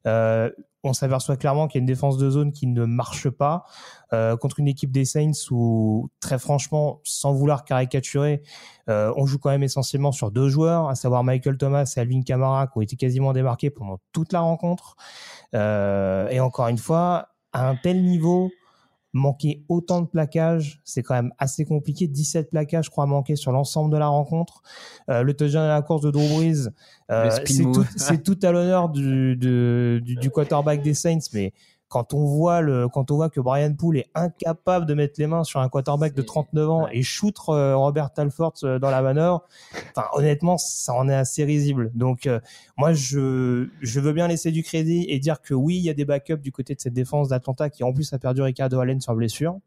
Euh, on s'aperçoit clairement qu'il y a une défense de zone qui ne marche pas euh, contre une équipe des Saints où, très franchement, sans vouloir caricaturer, euh, on joue quand même essentiellement sur deux joueurs, à savoir Michael Thomas et Alvin Kamara, qui ont été quasiment démarqués pendant toute la rencontre. Euh, et encore une fois, à un tel niveau, manquer autant de plaquages, c'est quand même assez compliqué. 17 plaquages, je crois, manqués sur l'ensemble de la rencontre. Euh, le touchdown à la course de Drew Brees, euh, c'est tout, à l'honneur du, du, du, du quarterback des Saints, mais quand on voit le, quand on voit que Brian Poole est incapable de mettre les mains sur un quarterback de 39 ans et shoot euh, Robert Talford euh, dans la manœuvre, enfin honnêtement, ça en est assez risible. Donc euh, moi je je veux bien laisser du crédit et dire que oui, il y a des backups du côté de cette défense d'Atlanta qui en plus a perdu Ricardo Allen sur blessure.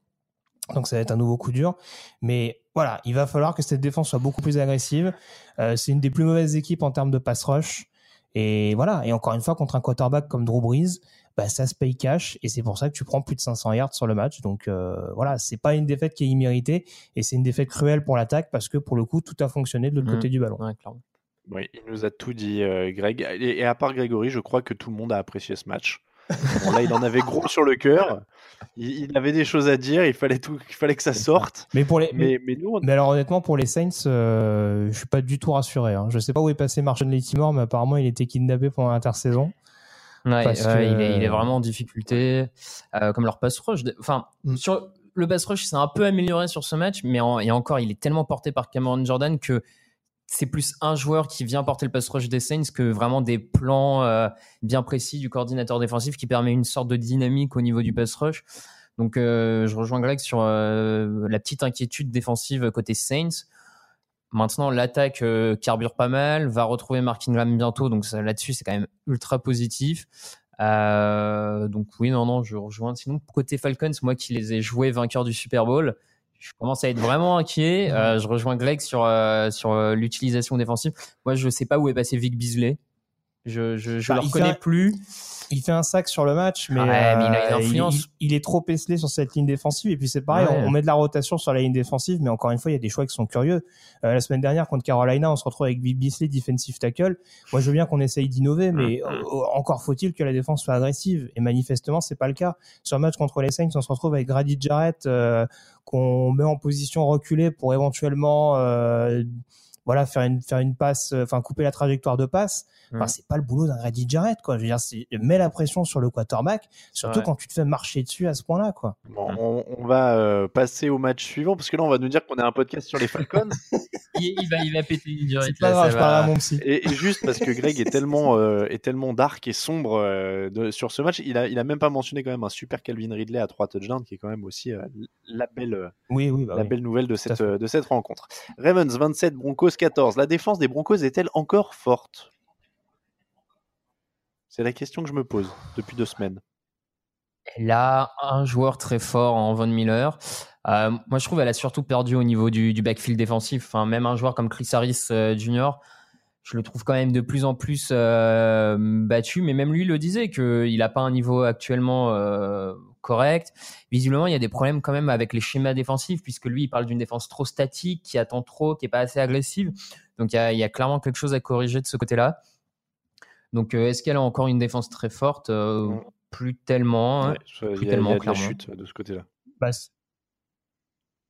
Donc ça va être un nouveau coup dur, mais voilà, il va falloir que cette défense soit beaucoup plus agressive. Euh, c'est une des plus mauvaises équipes en termes de pass rush. Et voilà, et encore une fois contre un quarterback comme Drew Brees, bah, ça se paye cash et c'est pour ça que tu prends plus de 500 yards sur le match. Donc euh, voilà, c'est pas une défaite qui est imméritée et c'est une défaite cruelle pour l'attaque parce que pour le coup tout a fonctionné de l'autre Mhm. côté du ballon. Ouais, clairement. Oui, il nous a tout dit, euh, Greg. Et, et à part Grégory, je crois que tout le monde a apprécié ce match. Bon, là, il en avait gros sur le cœur. Il, il avait des choses à dire. Il fallait tout, il fallait que ça sorte. Mais pour les, mais, Mais, mais nous, on- mais alors honnêtement pour les Saints, euh, je suis pas du tout rassuré. Hein. Je sais pas où est passé Marshall Latimore, mais apparemment il était kidnappé pendant l'intersaison. Ouais, Parce que- il, est, il est vraiment en difficulté, euh, comme leur pass rush. Enfin, Mm. sur le pass rush, c'est un peu amélioré sur ce match, mais en- et encore, il est tellement porté par Cameron Jordan que c'est plus un joueur qui vient porter le pass rush des Saints que vraiment des plans euh, bien précis du coordinateur défensif qui permet une sorte de dynamique au niveau du pass rush. Donc, euh, je rejoins Greg sur euh, la petite inquiétude défensive côté Saints. Maintenant, l'attaque euh, carbure pas mal, va retrouver Mark Ingram bientôt, donc là-dessus, c'est quand même ultra positif. Euh, donc oui, non, non, je rejoins. Sinon, côté Falcons, moi qui les ai joués vainqueurs du Super Bowl, je commence à être vraiment inquiet. Euh, je rejoins Greg sur, euh, sur euh, l'utilisation défensive. Moi, je sais pas où est passé Vic Beasley. Je, je, je Bah, le reconnais un- plus. Il fait un sac sur le match, mais, Ouais, mais il a une euh, influence. il, il est trop esselé sur cette ligne défensive. Et puis c'est pareil, Ouais. on, on met de la rotation sur la ligne défensive, mais encore une fois, il y a des choix qui sont curieux. Euh, la semaine dernière contre Carolina, on se retrouve avec Vic Beasley, defensive tackle. Moi, je veux bien qu'on essaye d'innover, mais euh, encore faut-il que la défense soit agressive. Et manifestement, c'est pas le cas. Sur le match contre les Saints, on se retrouve avec Grady Jarrett euh, qu'on met en position reculée pour éventuellement euh, voilà faire une faire une passe, euh, enfin couper la trajectoire de passe. Enfin, Mm. c'est pas le boulot d'un Grady Jarrett, quoi. Je veux dire, c'est mets la pression sur le quarterback, surtout Ouais. quand tu te fais marcher dessus à ce point-là, quoi. bon, on, on va euh, passer au match suivant parce que là, on va nous dire qu'on a un podcast sur les Falcons. Il, il va, il va péter une durée. C'est pas grave, je parlerai à mon psy. Et, et juste parce que Greg est tellement, euh, est tellement dark et sombre euh, de- sur ce match, il a, il a même pas mentionné quand même un super Calvin Ridley à trois touchdowns qui est quand même aussi euh, la belle, Oui, oui, bah la oui. belle nouvelle de cette, de cette rencontre. Ravens 27, Broncos 14. La défense des Broncos est-elle encore forte? C'est la question que je me pose depuis deux semaines. Elle a un joueur très fort en Von Miller. Euh, moi, je trouve qu'elle a surtout perdu au niveau du, backfield défensif. Même un joueur comme Chris Harris euh, Jr., je le trouve quand même de plus en plus euh, battu. Mais même lui le disait qu'il n'a pas un niveau actuellement correct. Visiblement, il y a des problèmes quand même avec les schémas défensifs, puisque lui, il parle d'une défense trop statique, qui attend trop, qui est pas assez agressive. Donc, il y a, il y a clairement quelque chose à corriger de ce côté-là. Donc, euh, est-ce qu'elle a encore une défense très forte? Euh, Non. Plus tellement. hein. Ouais, ça, il y a, il y a tellement, de la chute de ce côté-là. Bah,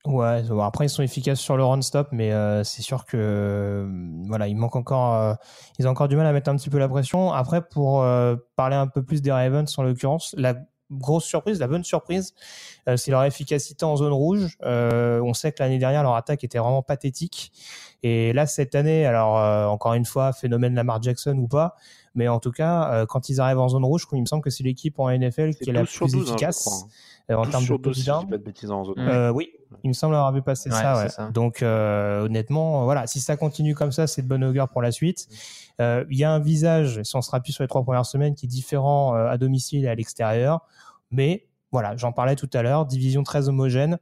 ouais, après ils sont efficaces sur le run stop, mais euh, c'est sûr que euh, voilà, il manque encore, euh, ils ont encore du mal à mettre un petit peu la pression. Après, pour euh, parler un peu plus des Ravens en l'occurrence, la grosse surprise, la bonne surprise, euh, c'est leur efficacité en zone rouge. Euh, on sait que l'année dernière leur attaque était vraiment pathétique, et là cette année, alors euh, encore une fois, phénomène Lamar Jackson ou pas, mais en tout cas, euh, quand ils arrivent en zone rouge, il me semble que c'est l'équipe en NFL qui est la 12 sur plus 12, hein, efficace hein. euh, en 12 termes de 12, si oui, il me semble avoir vu passer Ouais, ça, ouais. ça. Donc euh, honnêtement, voilà, si ça continue comme ça, c'est de bonne augure pour la suite. Euh, Il y a un visage, si on se rappuie sur les trois premières semaines, qui est différent euh, à domicile et à l'extérieur, mais voilà, j'en parlais tout à l'heure, division très homogène.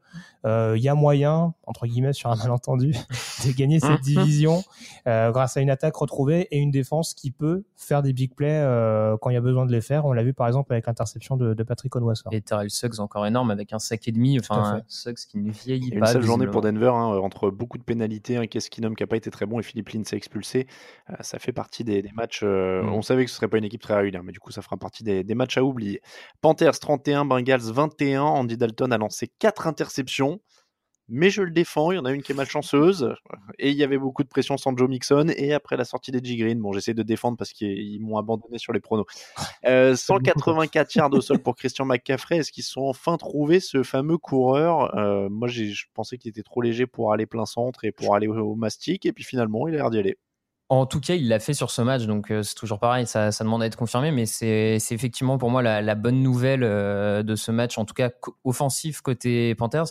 Euh, Il y a moyen, entre guillemets, sur un malentendu, de gagner cette division euh, grâce à une attaque retrouvée et une défense qui peut faire des big plays euh, quand il y a besoin de les faire. On l'a vu par exemple avec l'interception de, de Patrick Onwassa. Et Terrell Suggs encore énorme avec un sac et demi. Enfin. Suggs qui ne vieillit Et pas. une seule journée pour Denver, hein, entre beaucoup de pénalités, un Keenum qui n'a pas été très bon et Philippe Lindsay expulsé. Euh, ça fait partie des, des matchs. euh, Mm. On savait que ce serait pas une équipe très régulière, mais du coup, ça fera partie des, des matchs à oublier. Panthers 31, Bengals 21. Andy Dalton a lancé 4 interceptions. Mais je le défends, il y en a une qui est malchanceuse. Et il y avait beaucoup de pression sans Joe Mixon. Et après la sortie des G Green, bon, j'essaie de défendre parce qu'ils ils m'ont abandonné sur les pronos. Euh, 184 yards au sol pour Christian McCaffrey. Est-ce qu'ils sont enfin trouvé ce fameux coureur? Euh, Moi, je pensais qu'il était trop léger pour aller plein centre et pour aller au, mastic. Et puis finalement, il a l'air d'y aller. En tout cas, il l'a fait sur ce match, donc euh, c'est toujours pareil, ça, demande à être confirmé, mais c'est effectivement pour moi la, bonne nouvelle euh, de ce match, en tout cas offensif côté Panthers,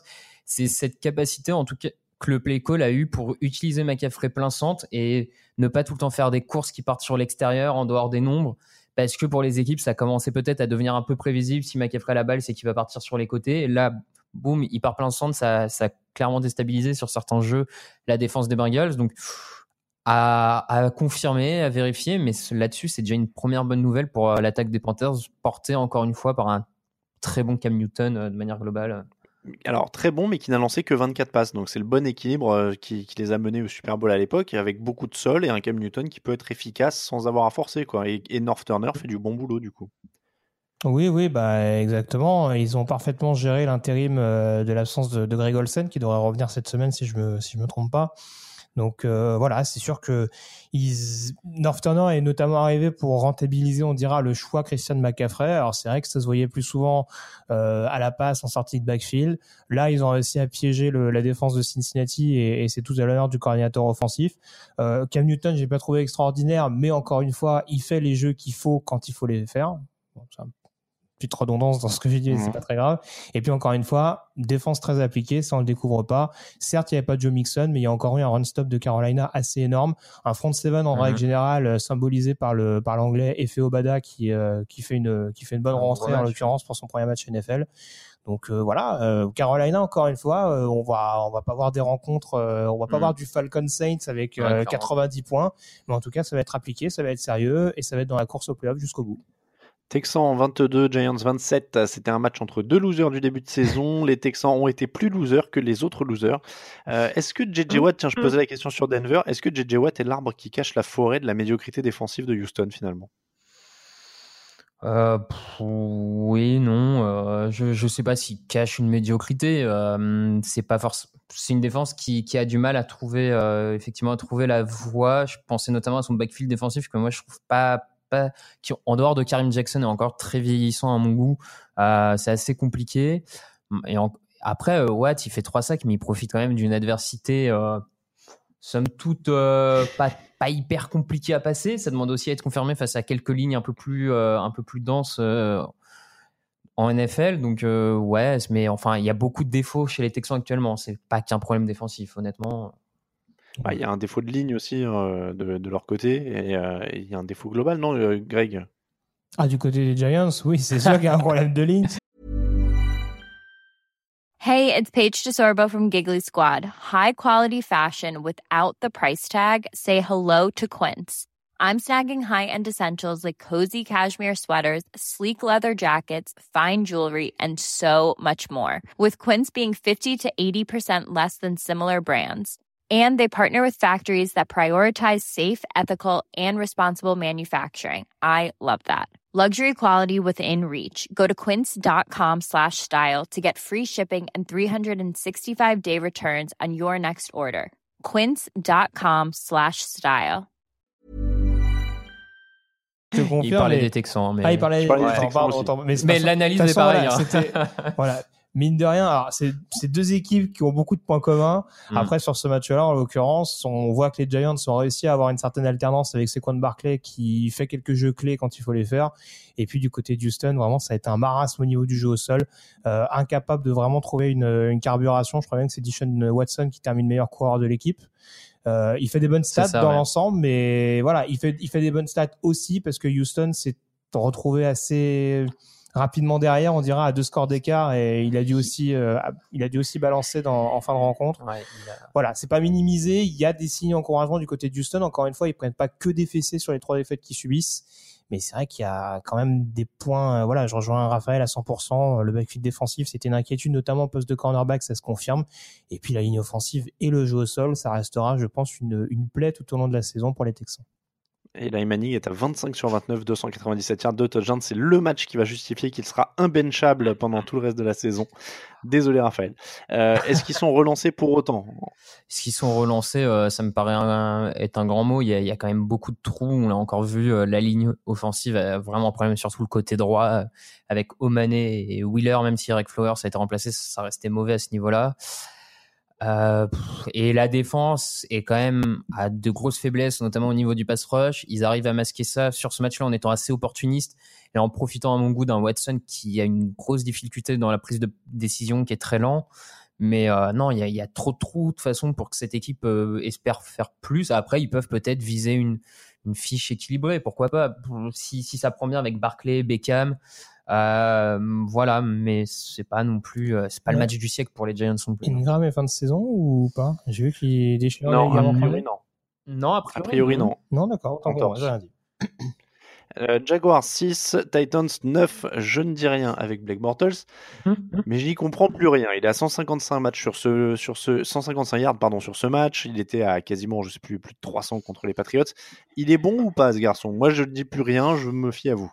c'est cette capacité, en tout cas, que le play call a eu pour utiliser McCaffrey plein centre et ne pas tout le temps faire des courses qui partent sur l'extérieur, en dehors des nombres, parce que pour les équipes, ça commençait peut-être à devenir un peu prévisible. Si McCaffrey a la balle, c'est qu'il va partir sur les côtés. Et là, boum, il part plein centre, ça, ça a clairement déstabilisé sur certains jeux la défense des Bengals. Donc, à, confirmer, à vérifier, mais là-dessus, c'est déjà une première bonne nouvelle pour euh, l'attaque des Panthers, portée encore une fois par un très bon Cam Newton euh, de manière globale. Alors, très bon, mais qui n'a lancé que 24 passes. Donc, c'est le bon équilibre euh, qui, les a menés au Super Bowl à l'époque, avec beaucoup de sol et un Cam Newton qui peut être efficace sans avoir à forcer. Quoi. Et, North Turner fait du bon boulot, du coup. Oui, oui, bah exactement. Ils ont parfaitement géré l'intérim euh, de l'absence de, Greg Olsen, qui devrait revenir cette semaine si je me si me trompe pas. Donc euh, voilà, c'est sûr que ils... North Turner est notamment arrivé pour rentabiliser, on dira, le choix Christian McCaffrey. Alors c'est vrai que ça se voyait plus souvent euh, à la passe en sortie de backfield. Là, ils ont réussi à piéger le- la défense de Cincinnati et, et c'est tout à l'honneur du coordinateur offensif. Euh, Cam Newton, j'ai pas trouvé extraordinaire, mais encore une fois, il fait les jeux qu'il faut quand il faut les faire. Petite redondance dans ce que j'ai dit, mais c'est pas très grave. Et puis encore une fois, défense très appliquée, ça on le découvre pas. Certes, il n'y avait pas de Joe Mixon, mais il y a encore eu un run stop de Carolina assez énorme. Un front seven en Mhm. règle générale, euh, symbolisé par le par l'anglais Efe Obada qui euh, qui fait une qui fait une bonne Un rentrée en l'occurrence pour son premier match NFL. Donc euh, voilà, euh, Carolina encore une fois, euh, on va on va pas voir des rencontres, euh, on va pas Mhm. voir du Falcon Saints avec Ouais, euh, clairement. 90 points, mais en tout cas ça va être appliqué, ça va être sérieux et ça va être dans la course au playoff jusqu'au bout. Texans 22, Giants 27. C'était un match entre deux losers du début de saison. Les Texans ont été plus losers que les autres losers. Euh, est-ce que JJ Watt, tiens, je posais la question sur Denver, est-ce que JJ Watt est l'arbre qui cache la forêt de la médiocrité défensive de Houston finalement? Euh, pff, oui, non. euh, je je sais pas s'il cache une médiocrité. euh, c'est pas. C'est une défense qui, qui a du mal à trouver effectivement à trouver la voie. Je pensais notamment à son backfield défensif que moi je trouve pas pas qui en dehors de Karim Jackson est encore très vieillissant à mon goût. Euh, c'est assez compliqué. Et après euh, Watt il fait trois sacs mais il profite quand même d'une adversité. Euh, somme toute pas, hyper compliqué à passer. Ça demande aussi à être confirmé face à quelques lignes un peu plus, un peu plus denses en NFL. Donc, ouais, mais enfin, il y a beaucoup de défauts chez les Texans actuellement. C'est pas qu'un problème défensif, honnêtement. Bah, Il y a un défaut de ligne aussi euh, de, de leur côté et euh, il y a un défaut global, non, euh, Greg Ah, du côté des Giants, oui, c'est sûr qu'il y a un problème de ligne. Hey, it's Paige DeSorbo from Giggly Squad. High quality fashion without the price tag. Say hello to Quince. I'm snagging high-end essentials like cozy cashmere sweaters, sleek leather jackets, fine jewelry, and so much more. With Quince being 50 to 80% less than similar brands. And they partner with factories that prioritize safe, ethical, and responsible manufacturing. I love that. Luxury quality within reach. Go to quince.com slash style to get free shipping and 365 day returns on your next order. Quince.com slash style. Il parlait mais- des Texans. Mais... Ah, il parlait Je parlais des Texans pardon, aussi. attends, mais, Mais l'analyse de toute est pareille. voilà, hein. c'était- voilà. Mine de rien, alors c'est deux équipes qui ont beaucoup de points communs. Mm. Après, sur ce match-là, en l'occurrence, on voit que les Giants ont réussi à avoir une certaine alternance avec Saquon Barclay qui fait quelques jeux clés quand il faut les faire. Et puis du côté de Houston, vraiment, ça a été un marasme au niveau du jeu au sol, euh, incapable de vraiment trouver une, une carburation. Je crois bien que c'est Dishon Watson qui termine meilleur coureur de l'équipe. Euh, il fait des bonnes stats ça, dans ouais. l'ensemble, mais voilà, il fait, il fait des bonnes stats aussi parce que Houston s'est retrouvé assez rapidement derrière, on dira à deux scores d'écart et il a dû aussi, euh, il a dû aussi balancer dans, en fin de rencontre. Ouais, il a- Voilà, c'est pas minimisé. Il y a des signes d'encouragement du côté de Houston. Encore une fois, ils prennent pas que des fessées sur les trois défaites qu'ils subissent. Mais c'est vrai qu'il y a quand même des points. euh, Voilà, je rejoins Raphaël à 100%. Le backfield défensif, c'était une inquiétude, notamment au poste de cornerback, ça se confirme. Et puis la ligne offensive et le jeu au sol, ça restera, je pense, une, une plaie tout au long de la saison pour les Texans. Et Eli Manning est à 25 sur 29, 297 yards, 2 touchdowns. C'est le match qui va justifier qu'il sera imbenchable pendant tout le reste de la saison. Désolé, Raphaël. Euh, Est-ce qu'ils sont relancés pour autant? Est-ce qu'ils sont relancés euh, Ça me paraît un- être un grand mot. Il y, a, quand même beaucoup de trous. On l'a encore vu. euh, la ligne offensive a vraiment un problème, surtout le côté droit, avec Omané et Wheeler. Même si Eric Flowers a été remplacé, ça restait mauvais à ce niveau-là. Euh, et la défense est quand même à de grosses faiblesses, notamment au niveau du pass rush. Ils arrivent à masquer ça sur ce match-là en étant assez opportunistes et en profitant à mon goût d'un Watson qui a une grosse difficulté dans la prise de décision, qui est très lent. Mais euh, non, il y y a trop de trous de toute façon pour que cette équipe euh, espère faire plus. Après, ils peuvent peut-être viser une, fiche équilibrée, pourquoi pas, si, si ça prend bien avec Barclay, Beckham. Euh, voilà, mais c'est pas non plus, euh, c'est pas le match du siècle pour les Giants non plus. Ingram est fin de saison ou pas? J'ai vu qu'il déchirait Non, a priori, non. Non, a A priori, priori, non. Non, d'accord, autant pour j'ai rien dit. Euh, Jaguars 6, Titans 9. Je ne dis rien avec Blake Bortles, Mhm. mais j'y comprends plus rien. Il est à 155 matchs sur ce, sur ce 155 yards pardon sur ce match. Il était à quasiment, je sais plus, plus de 300 contre les Patriots. Il est bon ou pas ce garçon? Moi, je ne dis plus rien. Je me fie à vous.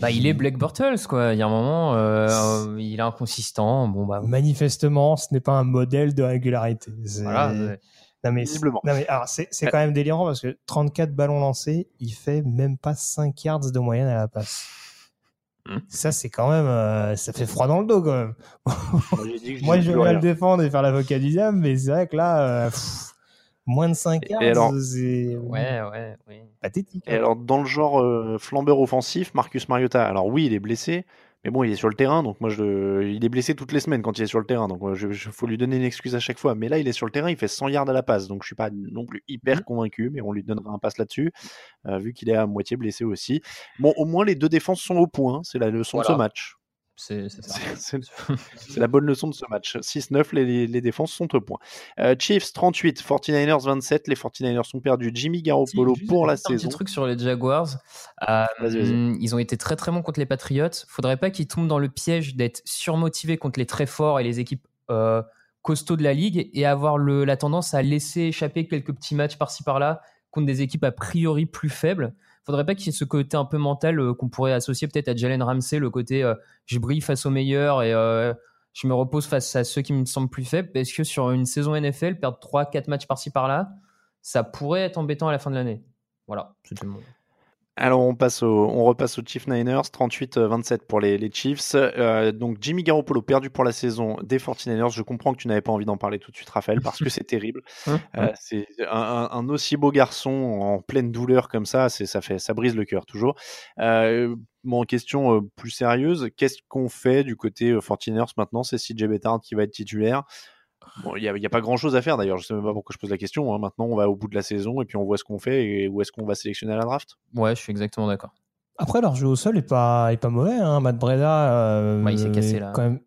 Bah, il est Black Bortles, quoi. Il y a un moment, euh, euh, il est inconsistant. Bon, bah, Manifestement, ce n'est pas un modèle de régularité. C'est- voilà. euh, Non mais, Visiblement. non mais alors c'est c'est quand même délirant parce que 34 ballons lancés, il fait même pas 5 yards de moyenne à la passe. Hmm. Ça c'est quand même ça fait froid dans le dos quand même. Moi, je rien. le défendre et faire l'avocat du diable mais c'est vrai que là euh, pff, moins de 5 Et yards alors c'est ouais, ouais, ouais. Pathétique. Et alors, dans le genre euh, flambeur offensif, Marcus Mariota, alors oui, il est blessé, mais bon, il est sur le terrain, donc moi, je, il est blessé toutes les semaines quand il est sur le terrain, donc il faut lui donner une excuse à chaque fois. Mais là, il est sur le terrain, il fait 100 yards à la passe, donc je suis pas non plus hyper convaincu, mais on lui donnera un pass là-dessus, euh, vu qu'il est à moitié blessé aussi. Bon, au moins, les deux défenses sont au point, c'est la leçon de ce match. C'est la bonne leçon de ce match. 6-9, les, les défenses sont au point. Euh, Chiefs 38, 49ers 27. Les 49ers sont perdus. Jimmy Garoppolo Si, pour la juste un saison. petit truc sur les Jaguars. Euh. Ils ont été très très bons contre les Patriots. Faudrait pas qu'ils tombent dans le piège d'être surmotivés contre les très forts et les équipes euh, costauds de la ligue et avoir le, la tendance à laisser échapper quelques petits matchs par-ci par-là contre des équipes a priori plus faibles. Faudrait pas qu'il y ait ce côté un peu mental euh, qu'on pourrait associer peut-être à Jalen Ramsey, le côté euh, je brille face aux meilleurs et euh, je me repose face à ceux qui me semblent plus faibles parce que sur une saison NFL, perdre 3-4 matchs par-ci par-là, ça pourrait être embêtant à la fin de l'année. Voilà, c'était mon- Alors on passe au, on repasse aux Chiefs Niners, 38-27 pour les, les Chiefs. Euh, donc Jimmy Garoppolo perdu pour la saison des 49ers. Je comprends que tu n'avais pas envie d'en parler tout de suite, Raphaël, parce que c'est terrible. Hein Euh, c'est un, un- un aussi beau garçon en pleine douleur comme ça, c'est ça fait ça brise le cœur toujours. Euh, bon, question euh, plus sérieuse, qu'est-ce qu'on fait du côté euh, 49ers maintenant? C'est CJ Bettard qui va être titulaire. Bon, il n'y a, il y a pas grand chose à faire d'ailleurs, je sais même pas pourquoi je pose la question. hein. Maintenant, on va au bout de la saison et puis on voit ce qu'on fait et où est-ce qu'on va sélectionner à la draft. Ouais, je suis exactement d'accord. Après leur jeu au sol est pas est pas mauvais hein. Matt Breda euh, Ouais, il s'est cassé, là. Quand même...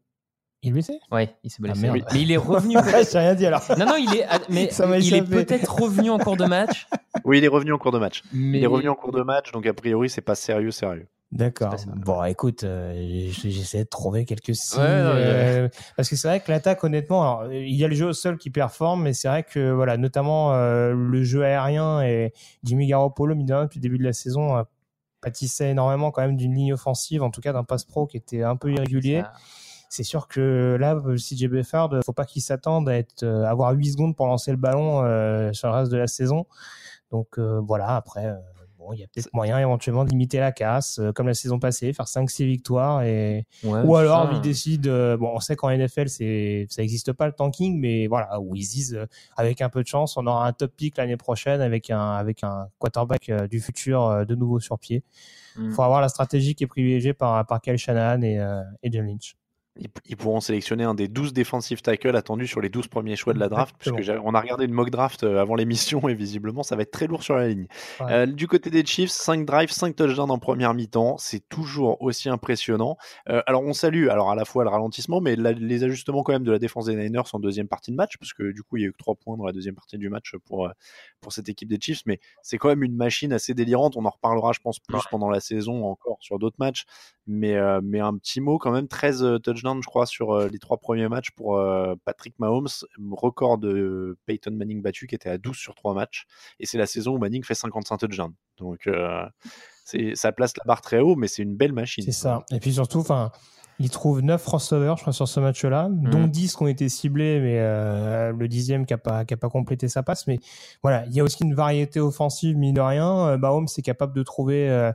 Il est blessé? Ouais, il s'est blessé. Ah, merde. mais il est revenu. J'ai rien dit alors. non, non, il est, mais Ça m'a il est peut-être revenu en cours de match. Oui, il est revenu en cours de match. Mais Il est revenu en cours de match, donc a priori, c'est pas sérieux, sérieux. D'accord. Bon, écoute, euh, j'essaie de trouver quelques signes. Ouais, non, mais- euh, parce que c'est vrai que l'attaque, honnêtement, alors, il y a le jeu au sol qui performe, mais c'est vrai que, voilà, notamment euh, le jeu aérien et Jimmy Garoppolo, mine depuis le début de la saison, euh, pâtissait énormément quand même d'une ligne offensive, en tout cas d'un pass pro qui était un peu irrégulier. C'est sûr que là, CJ Beffard, faut pas qu'il s'attende à être, euh, avoir 8 secondes pour lancer le ballon euh, sur le reste de la saison. Donc euh, voilà, après, euh, bon, il y a peut-être moyen éventuellement de limiter la casse, euh, comme la saison passée, faire 5-6 victoires et ouais, ou alors ça, ils décident, euh, bon, on sait qu'en NFL c'est ça n'existe pas le tanking, mais voilà, où ils disent euh, avec un peu de chance, on aura un top pick l'année prochaine avec un avec un quarterback du futur de nouveau sur pied. Mm. Faut avoir la stratégie qui est privilégiée par par Kyle Shanahan et euh, et John Lynch. Ils, pourront sélectionner un des 12 defensive tackles attendus sur les 12 premiers choix de la draft, puisque on a regardé une mock draft euh, avant l'émission et visiblement ça va être très lourd sur la ligne. Ouais. Euh, du côté des Chiefs, 5 drives, 5 touchdowns en première mi-temps, c'est toujours aussi impressionnant. Euh, alors on salue alors à la fois le ralentissement, mais la- les ajustements quand même de la défense des Niners en deuxième partie de match, parce que du coup il y a eu que 3 points dans la deuxième partie du match pour, pour cette équipe des Chiefs, mais c'est quand même une machine assez délirante. On en reparlera, je pense, plus pendant la saison encore sur d'autres matchs. Mais, euh, mais un petit mot quand même, 13 euh, je crois, sur euh, les trois premiers matchs pour euh, Patrick Mahomes, record de Peyton Manning battu qui était à 12 sur 3 matchs. Et c'est la saison où Manning fait 55 touchdowns. Donc euh, ça place la barre très haut, mais c'est une belle machine. C'est ça. Et puis surtout, enfin, il trouve 9 receveurs, je crois, sur ce match-là, dont 10 qui ont été ciblés, mais euh, le dixième qui n'a pas, qui a pas complété sa passe. Mais voilà, il y a aussi une variété offensive, mine de rien. Euh, Mahomes est capable de trouver, euh,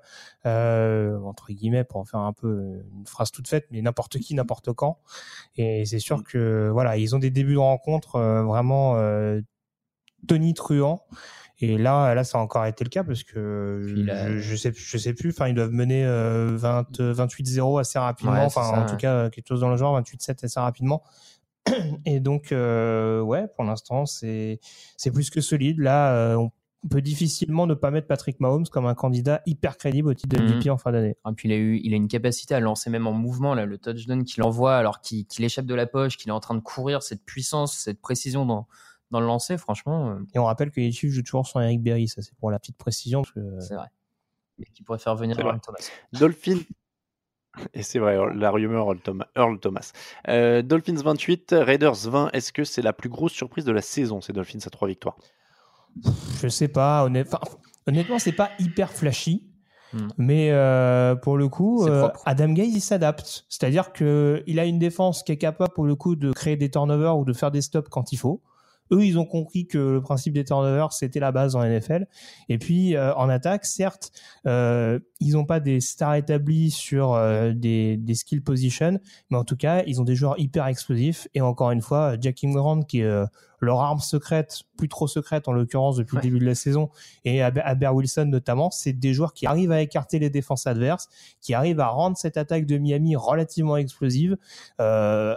euh, entre guillemets, pour en faire un peu une phrase toute faite, mais n'importe qui, n'importe quand. Et c'est sûr que voilà, ils ont des débuts de rencontre euh, vraiment euh, tonitruants. Et là, là, ça a encore été le cas parce que je, je sais, je sais plus. Enfin, ils doivent mener euh, 20, 28-0 assez rapidement. Ouais, enfin, ça, en ouais. tout cas, euh, quelque chose dans le genre, 28-7 assez rapidement. Et donc, euh, ouais, pour l'instant, c'est c'est plus que solide. Là, euh, on peut difficilement ne pas mettre Patrick Mahomes comme un candidat hyper crédible au titre de Mhm. MVP en fin d'année. Et puis il a eu, il a une capacité à lancer même en mouvement là, le touchdown qu'il envoie alors qu'il qu'il échappe de la poche, qu'il est en train de courir, cette puissance, cette précision dans, dans le lancer, franchement, euh, Et on rappelle que les Chiefs jouent toujours sans Eric Berry. Ça, c'est pour la petite précision. Que, c'est vrai. Mais qui pourrait faire venir. Earl Thomas. Dolphins. Et c'est vrai, la rumeur Earl Thomas. Earl Thomas. Euh, Dolphins 28, Raiders 20. Est-ce que c'est la plus grosse surprise de la saison, ces Dolphins à trois victoires? Je sais pas. honnêt- enfin, honnêtement, c'est pas hyper flashy. Hmm. Mais euh, pour le coup, euh. Adam Gaze il s'adapte. C'est-à-dire que il a une défense qui est capable pour le coup de créer des turnovers ou de faire des stops quand il faut. Eux, ils ont compris que le principe des turnovers c'était la base en NFL. Et puis euh, en attaque, certes, euh, ils n'ont pas des stars établies sur euh, des, des skill positions, mais en tout cas, ils ont des joueurs hyper explosifs. Et encore une fois, Jack Grant qui est leur arme secrète, plus trop secrète en l'occurrence depuis Ouais. le début de la saison, et Aber Aber Wilson notamment, c'est des joueurs qui arrivent à écarter les défenses adverses, qui arrivent à rendre cette attaque de Miami relativement explosive, euh,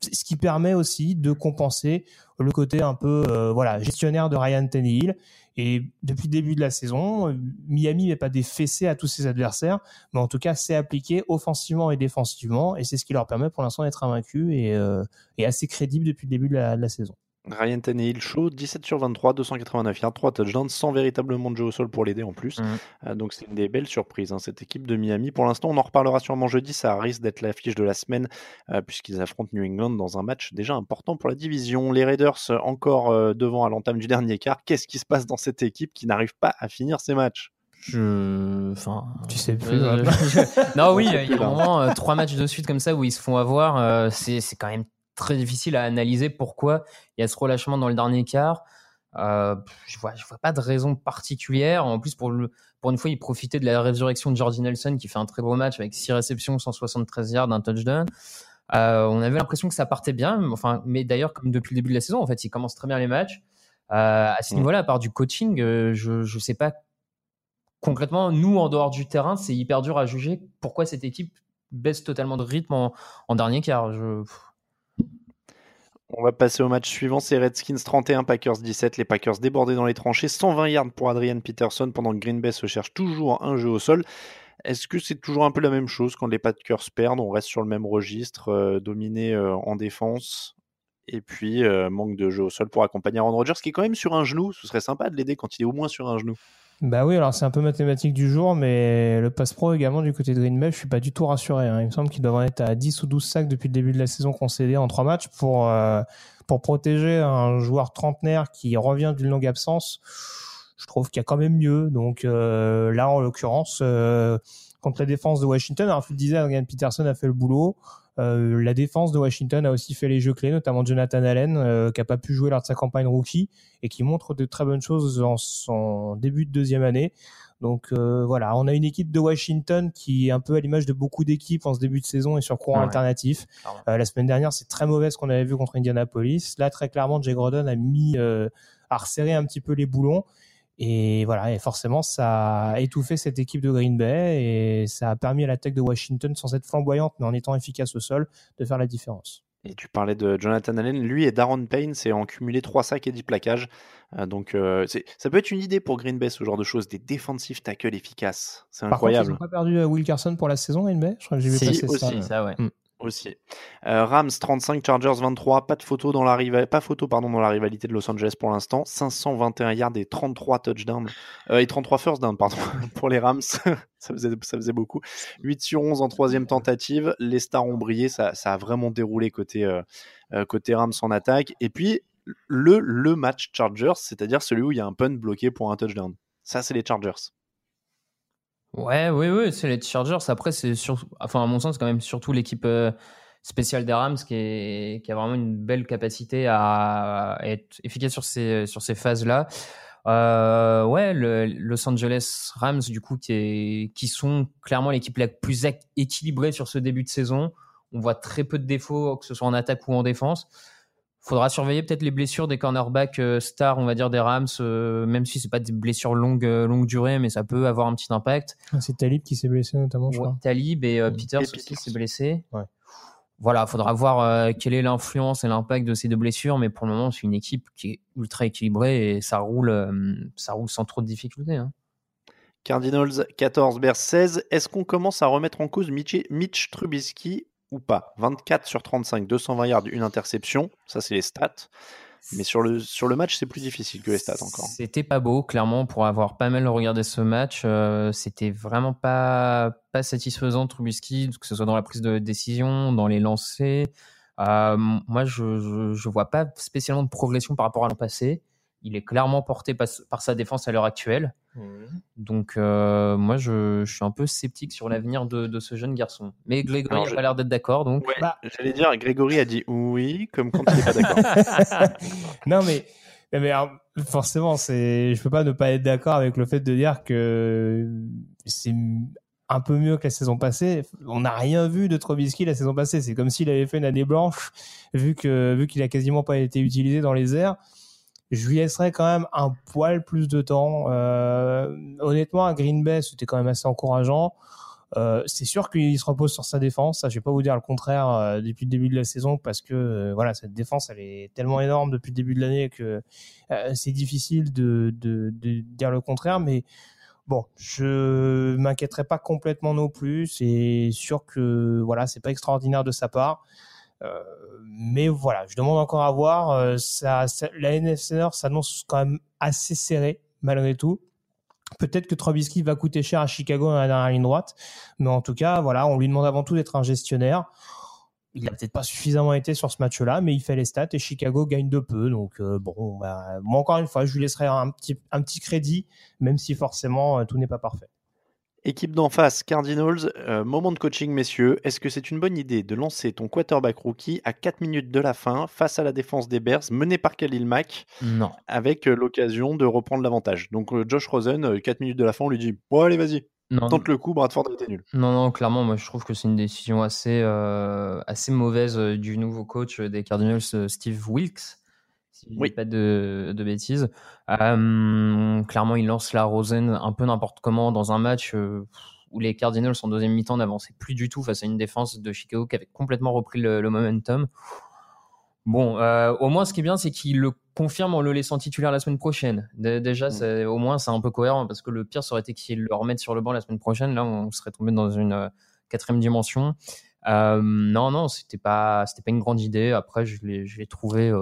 ce qui permet aussi de compenser le côté un peu euh, voilà gestionnaire de Ryan Tannehill. Et depuis le début de la saison, euh, Miami n'est pas des à tous ses adversaires, mais en tout cas, c'est appliqué offensivement et défensivement, et c'est ce qui leur permet pour l'instant d'être invaincus et, euh, assez crédible depuis le début de la saison. Ryan Tannehill chaud, 17 sur 23, 289 yards, 3 touchdowns, sans véritablement de jeu au sol pour l'aider en plus. Mhm. Euh, donc c'est une des belles surprises, hein, cette équipe de Miami. Pour l'instant, on en reparlera sûrement jeudi, ça risque d'être l'affiche de la semaine, euh, puisqu'ils affrontent New England dans un match déjà important pour la division. Les Raiders euh, encore euh, devant à l'entame du dernier quart. Qu'est-ce qui se passe dans cette équipe qui n'arrive pas à finir ses matchs Je. Enfin. Tu sais plus, euh, je- Non, oui, il y a moment, euh, trois matchs de suite comme ça où ils se font avoir. euh, c'est c'est quand même très difficile à analyser pourquoi il y a ce relâchement dans le dernier quart. Euh, je vois, je vois pas de raison particulière. En plus, pour, le, pour une fois, ils profitaient de la résurrection de Jordi Nelson qui fait un très beau match avec 6 réceptions, 173 yards, un touchdown. Euh, on avait l'impression que ça partait bien. mais Enfin, mais d'ailleurs, comme depuis le début de la saison, en fait, ils commencent très bien les matchs. Euh, à ce niveau-là, à part du coaching, euh, je je sais pas concrètement, nous, en dehors du terrain, c'est hyper dur à juger pourquoi cette équipe baisse totalement de rythme en, en dernier quart. Je... On va passer au match suivant, c'est Redskins 31, Packers 17. Les Packers débordés dans les tranchées, 120 yards pour Adrian Peterson pendant que Green Bay se cherche toujours un jeu au sol. Est-ce que c'est toujours un peu la même chose quand les Packers perdent? On reste sur le même registre, euh, dominé euh, en défense et puis euh, manque de jeu au sol pour accompagner Aaron Rodgers qui est quand même sur un genou. Ce serait sympa de l'aider quand il est au moins sur un genou. Bah oui, alors c'est un peu mathématique du jour, mais le pass pro également du côté de Green Bay, je suis pas du tout rassuré. hein. Il me semble qu'ils doivent en être à 10 ou 12 sacs depuis le début de la saison concédés en trois matchs pour, euh, pour protéger un joueur trentenaire qui revient d'une longue absence. Je trouve qu'il y a quand même mieux. Donc euh, là, en l'occurrence, euh, contre la défense de Washington, alors tu le disais, Adrian Peterson a fait le boulot. Euh, la défense de Washington a aussi fait les jeux clés, notamment Jonathan Allen, euh, qui a pas pu jouer lors de sa campagne rookie et qui montre de très bonnes choses en son début de deuxième année. Donc euh, voilà, on a une équipe de Washington qui est un peu à l'image de beaucoup d'équipes en ce début de saison et sur courant Ouais. alternatif. Euh, la semaine dernière, c'est très mauvais ce qu'on avait vu contre Indianapolis. Là, très clairement, Jay Grodon a mis, euh, a resserré un petit peu les boulons. Et voilà, et forcément, ça a étouffé cette équipe de Green Bay et ça a permis à l'attaque de Washington, sans être flamboyante, mais en étant efficace au sol, de faire la différence. Et tu parlais de Jonathan Allen, lui et Darren Payne, c'est en cumulé 3 sacs et 10 plaquages. Euh, donc euh, ça peut être une idée pour Green Bay, ce genre de choses, des défensifs tackles efficaces. C'est incroyable. Par contre, ils n'ont pas perdu Will Carson pour la saison, Green Bay? Je crois que j'ai vu si, passer aussi. ça. ça ouais. Mm. Aussi. Euh, Rams 35, Chargers 23, pas de photo dans la pas photo dans la rivalité de Los Angeles pour l'instant. 521 yards et 33 touchdowns euh, et 33 first down pardon pour les Rams. ça faisait beaucoup. 8 sur 11 en troisième tentative. Les stars ont brillé, ça, ça a vraiment déroulé côté euh, côté Rams en attaque. Et puis le le match Chargers, c'est-à-dire celui où il y a un punt bloqué pour un touchdown. Ça c'est les Chargers. Ouais, oui, oui, c'est les Chargers. Après, c'est sur... enfin, à mon sens, quand même surtout l'équipe euh, spéciale des Rams qui, est... qui a vraiment une belle capacité à être efficace sur ces, sur ces phases-là. Euh, ouais, le Los Angeles Rams, du coup, qui, est... qui sont clairement l'équipe la plus équilibrée sur ce début de saison. On voit très peu de défauts, que ce soit en attaque ou en défense. Faudra surveiller peut-être les blessures des cornerbacks euh, stars, on va dire des Rams, euh, même si c'est pas des blessures longues, euh, longue durée, mais ça peut avoir un petit impact. C'est Talib qui s'est blessé notamment, je Ouais, crois. Talib et euh. Peters Et aussi s'est blessé. Ouais. Voilà, faudra voir euh, quelle est l'influence et l'impact de ces deux blessures, mais pour le moment, c'est une équipe qui est ultra équilibrée et ça roule, euh, ça roule sans trop de difficultés. hein. Cardinals 14, Bears 16. Est-ce qu'on commence à remettre en cause Mitch, Mitch Trubisky ou pas 24 sur 35, 220 yards, une interception. Ça, c'est les stats. Mais sur le, sur le match, c'est plus difficile que les stats encore. C'était pas beau, clairement, pour avoir pas mal regardé ce match. euh, C'était vraiment pas, pas satisfaisant, Trubisky, que ce soit dans la prise de décision, dans les lancers. Euh, moi, je, je, vois pas spécialement de progression par rapport à l'an passé. Il est clairement porté par sa défense à l'heure actuelle. Donc, euh, moi, je, je suis un peu sceptique sur l'avenir de, de ce jeune garçon. Mais Grégory n'a je- pas l'air d'être d'accord, donc. Ouais, Bah. J'allais dire, Grégory a dit oui, comme quand il n'est pas d'accord. non mais, mais, mais, alors, forcément, c'est, je peux pas ne pas être d'accord avec le fait de dire que c'est un peu mieux que la saison passée. On n'a rien vu de Trubisky la saison passée. C'est comme s'il avait fait une année blanche, vu que vu qu'il a quasiment pas été utilisé dans les airs. Je lui laisserais quand même un poil plus de temps. Euh, honnêtement, à Green Bay, c'était quand même assez encourageant. Euh, c'est sûr qu'il se repose sur sa défense. Ça, je vais pas vous dire le contraire euh, depuis le début de la saison parce que euh, voilà, cette défense, elle est tellement énorme depuis le début de l'année que euh, c'est difficile de, de, de dire le contraire. Mais bon, je m'inquiéterai pas complètement non plus. C'est sûr que voilà, c'est pas extraordinaire de sa part. Euh, mais voilà, je demande encore à voir. Euh, la NFC s'annonce quand même assez serrée malgré tout. Peut-être que Trubisky va coûter cher à Chicago dans la dernière ligne droite, mais en tout cas, voilà, on lui demande avant tout d'être un gestionnaire. Il n'a peut-être pas suffisamment été sur ce match-là, mais il fait les stats et Chicago gagne de peu. Donc euh, bon, bah, moi encore une fois, je lui laisserai un petit, crédit, même si forcément tout n'est pas parfait. Équipe d'en face, Cardinals, euh, moment de coaching, messieurs. Est-ce que c'est une bonne idée de lancer ton quarterback rookie à 4 minutes de la fin face à la défense des Bears menée par Khalil Mack Non. avec euh, l'occasion de reprendre l'avantage? Donc euh, Josh Rosen, euh, 4 minutes de la fin, on lui dit Bon, allez, vas-y, Non, tente le coup, Bradford était nul. Non, non, clairement, moi je trouve que c'est une décision assez, assez mauvaise du nouveau coach des Cardinals, Steve Wilkes, si je dis Oui. pas de, de bêtises. Euh, clairement, il lance la Rosen un peu n'importe comment dans un match euh, où les Cardinals en deuxième mi-temps n'avançaient plus du tout face à une défense de Chicago qui avait complètement repris le, le momentum. Bon, euh, au moins ce qui est bien, c'est qu'il le confirme en le laissant titulaire la semaine prochaine. Dé- Déjà, Mm. c'est- au moins c'est un peu cohérent parce que le pire ça aurait été qu'il le remette sur le banc la semaine prochaine. Là, on serait tombé dans une quatrième dimension. Non, non, c'était pas, c'était pas une grande idée. Après, je l'ai trouvé.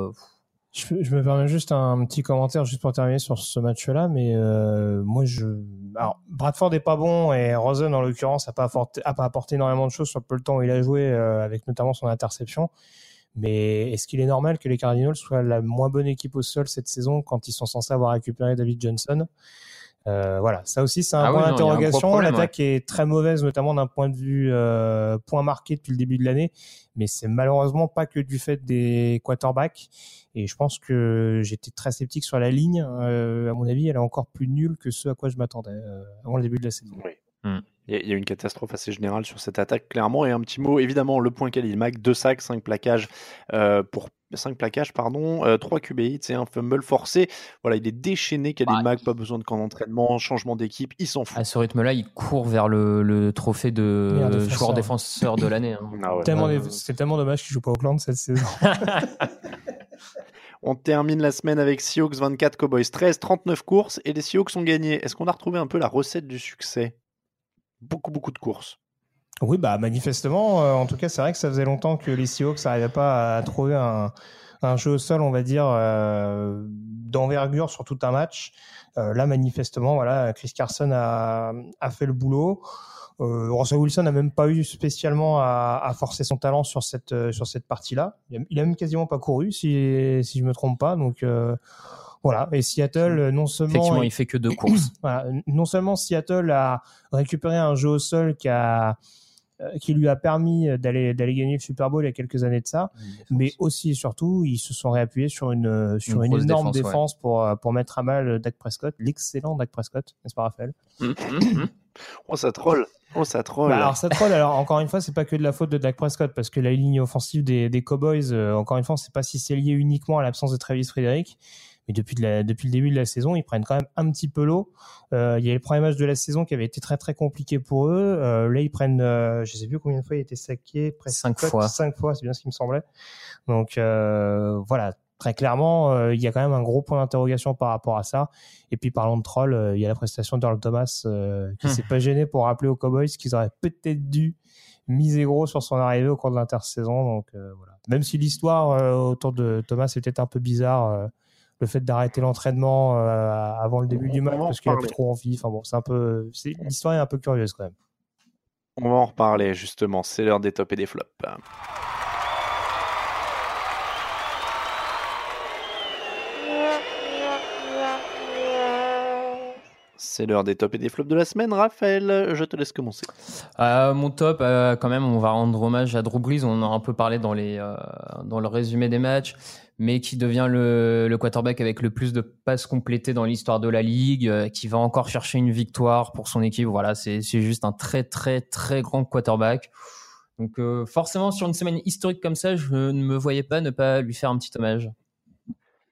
Je, me permets juste un petit commentaire juste pour terminer sur ce match-là, mais euh, moi je, alors Bradford est pas bon et Rosen en l'occurrence a pas apporté, énormément de choses sur le peu le temps où il a joué euh, avec notamment son interception. Mais est-ce qu'il est normal que les Cardinals soient la moins bonne équipe au sol cette saison quand ils sont censés avoir récupéré David Johnson? Euh, Voilà, ça aussi c'est un Ah point d'interrogation. L'attaque est très mauvaise, notamment d'un point de vue euh, point marqué depuis le début de l'année, mais c'est malheureusement pas que du fait des quarterbacks. Et je pense que j'étais très sceptique sur la ligne. Euh, à mon avis, elle est encore plus nulle que ce à quoi je m'attendais euh, avant le début de la saison. Oui. Mm. Il y, a une catastrophe assez générale sur cette attaque, clairement. Et un petit mot, évidemment, le point Khalil Mack, deux sacs, cinq plaquages euh, pour 5 plaquages, pardon, euh, 3 QBI, c'est un fumble forcé. Voilà, il est déchaîné, Khalil Mack, pas besoin de camp d'entraînement, changement d'équipe, il s'en fout. À ce rythme-là, il court vers le, trophée de joueur défenseur de l'année. Hein. Ah c'est tellement dommage qu'il joue pas Auckland cette saison. On termine la semaine avec Seahawks 24, Cowboys 13, 39 courses et les Seahawks ont gagné. Est-ce qu'on a retrouvé un peu la recette du succès? Beaucoup, beaucoup de courses. Oui, bah manifestement, euh, en tout cas, c'est vrai que ça faisait longtemps que les Seahawks n'arrivaient pas à trouver un, jeu au sol, on va dire, euh, d'envergure sur tout un match. Euh, là, manifestement, voilà, Chris Carson a, fait le boulot. Russell Wilson n'a même pas eu spécialement à, forcer son talent sur cette cette partie-là. Il, a même quasiment pas couru, si si je me trompe pas. Donc voilà. Et Seattle, non seulement effectivement, il fait que deux courses. voilà, non seulement Seattle a récupéré un jeu au sol qui a euh, qui lui a permis d'aller d'aller gagner le Super Bowl il y a quelques années de ça, mais aussi et surtout ils se sont réappuyés sur une sur une, énorme défense, pour pour mettre à mal Dak Prescott, l'excellent Dak Prescott, n'est-ce pas Raphaël? Hum, hum, hum. Oh ça troll. Oh, ça troll. Bah, alors, ça troll. Alors, encore une fois, c'est pas que de la faute de Dak Prescott, parce que la ligne offensive des, des Cowboys, euh, encore une fois, c'est pas si c'est lié uniquement à l'absence de Travis Frederick, mais depuis, depuis le début de la saison, ils prennent quand même un petit peu l'eau. Euh, il y a le premier match de la saison qui avait été très très compliqué pour eux. Euh, là, ils prennent, euh, je sais plus combien de fois il a été saqué, presque cinq fois. Cinq fois, c'est bien ce qui me semblait. Donc euh, voilà, très clairement, il y a quand même un gros point d'interrogation par rapport à ça. Et puis parlons de troll, il y a la prestation d'Earl Thomas qui hum. s'est pas gêné pour rappeler aux Cowboys qu'ils auraient peut-être dû miser gros sur son arrivée au cours de l'intersaison. Donc voilà. Même si l'histoire autour de Thomas était un peu bizarre le fait d'arrêter l'entraînement euh, avant le début du match parce qu'il a plus trop envie. Enfin bon, c'est un peu, l'histoire est un peu curieuse quand même. On va en reparler justement. C'est l'heure des tops et des flops. C'est l'heure des tops et des flops de la semaine. Raphaël, je te laisse commencer. Euh, mon top, euh, quand même, on va rendre hommage à Drew Brees. On en a un peu parlé dans, les, euh, dans le résumé des matchs, mais qui devient le, le quarterback avec le plus de passes complétées dans l'histoire de la ligue, qui va encore chercher une victoire pour son équipe. Voilà, c'est juste un très, très, très grand quarterback. Donc, forcément, sur une semaine historique comme ça, je ne me voyais pas ne pas lui faire un petit hommage.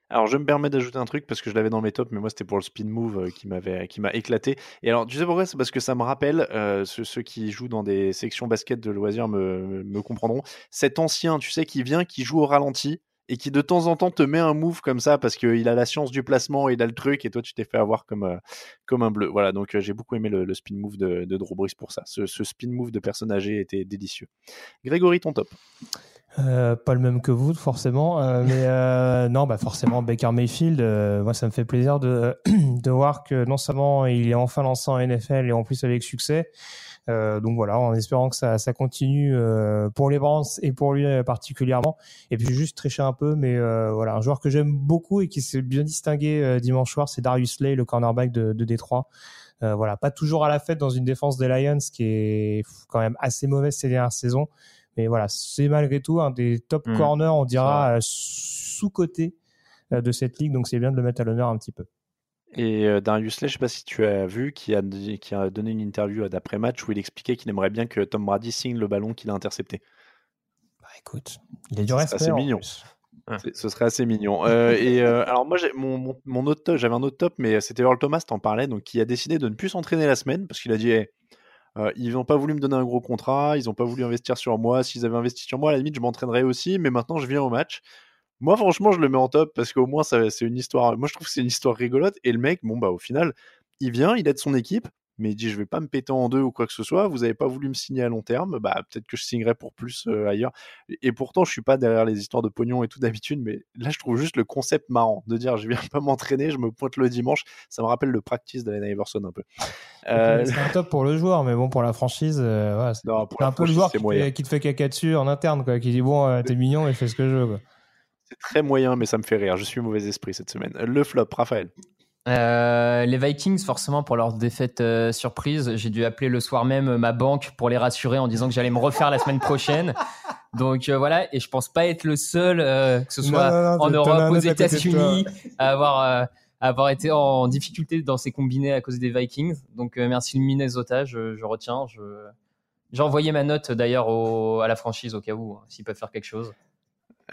Alors, je me permets d'ajouter un truc parce que je l'avais dans mes tops, mais moi, c'était pour le spin move euh, qui m'a éclaté. Et alors, tu sais pourquoi? C'est parce que ça me rappelle, euh, ceux, qui jouent dans des sections basket de loisirs me, comprendront, cet ancien, tu sais, qui vient, qui joue au ralenti et qui de temps en temps te met un move comme ça parce qu'il a la science du placement, il a le truc et toi tu t'es fait avoir comme, euh, comme un bleu. Voilà, donc j'ai beaucoup aimé le, spin move de, de Drew Brees pour ça. Ce, spin move de personne âgée était délicieux. Grégory, ton top euh, pas le même que vous, forcément. Euh, mais euh, non, bah forcément, Baker Mayfield, moi, ça me fait plaisir de, de voir que non seulement il est enfin lancé en NFL et en plus avec succès. donc voilà, en espérant que ça, ça continue pour les Browns et pour lui particulièrement. Et puis juste tricher un peu, mais voilà, un joueur que j'aime beaucoup et qui s'est bien distingué dimanche soir, c'est Darius Slay, le cornerback de, de Détroit. voilà, pas toujours à la fête dans une défense des Lions qui est quand même assez mauvaise ces dernières saisons. Mais voilà, c'est malgré tout un des top mmh. corners, on dira, euh, sous-côté euh, de cette ligue. Donc c'est bien de le mettre à l'honneur un petit peu. Et euh, Darius Lay, je ne sais pas si tu as vu, qui a, qui a donné une interview d'après-match où il expliquait qu'il aimerait bien que Tom Brady signe le ballon qu'il a intercepté. Bah écoute, il a du respect. C'est mignon. Ce serait assez mignon. et alors moi, mon, mon, autre top, j'avais un autre top, mais c'était Earl Thomas, t'en parlais, donc qui a décidé de ne plus s'entraîner la semaine parce qu'il a dit euh, ils n'ont pas voulu me donner un gros contrat, ils n'ont pas voulu investir sur moi. S'ils avaient investi sur moi, à la limite, je m'entraînerais aussi, mais maintenant, je viens au match. Moi, franchement, je le mets en top parce qu'au moins, c'est une histoire. Moi, je trouve que c'est une histoire rigolote. Et le mec, bon, bah, au final, il vient, il aide son équipe mais il dit je vais pas me péter en deux ou quoi que ce soit, vous avez pas voulu me signer à long terme, bah peut-être que je signerai pour plus euh, ailleurs. Et, pourtant je suis pas derrière les histoires de pognon et tout d'habitude, mais là je trouve juste le concept marrant de dire je viens pas m'entraîner, je me pointe le dimanche, ça me rappelle le practice d'Allen Iverson un peu. Euh... C'est un top pour le joueur, mais bon pour la franchise, euh, c'est un peu le joueur qui, te fait caca dessus en interne, quoi, qui dit bon euh, t'es mignon et fais ce que je veux. C'est très moyen, mais ça me fait rire. Je suis mauvais esprit cette semaine. Le flop, Raphaël. Euh, les Vikings, forcément, pour leur défaite euh, surprise, j'ai dû appeler le soir même ma banque pour les rassurer en disant que j'allais me refaire la semaine prochaine. Donc euh, voilà, et je pense pas être le seul, que ce soit en Europe, aux États-Unis, à avoir avoir été en difficulté dans ses combinés à cause des Vikings. Donc merci le Minnesota, je, je retiens. Je... J'ai envoyé ma note d'ailleurs à la franchise au cas où, hein, s'ils peuvent faire quelque chose.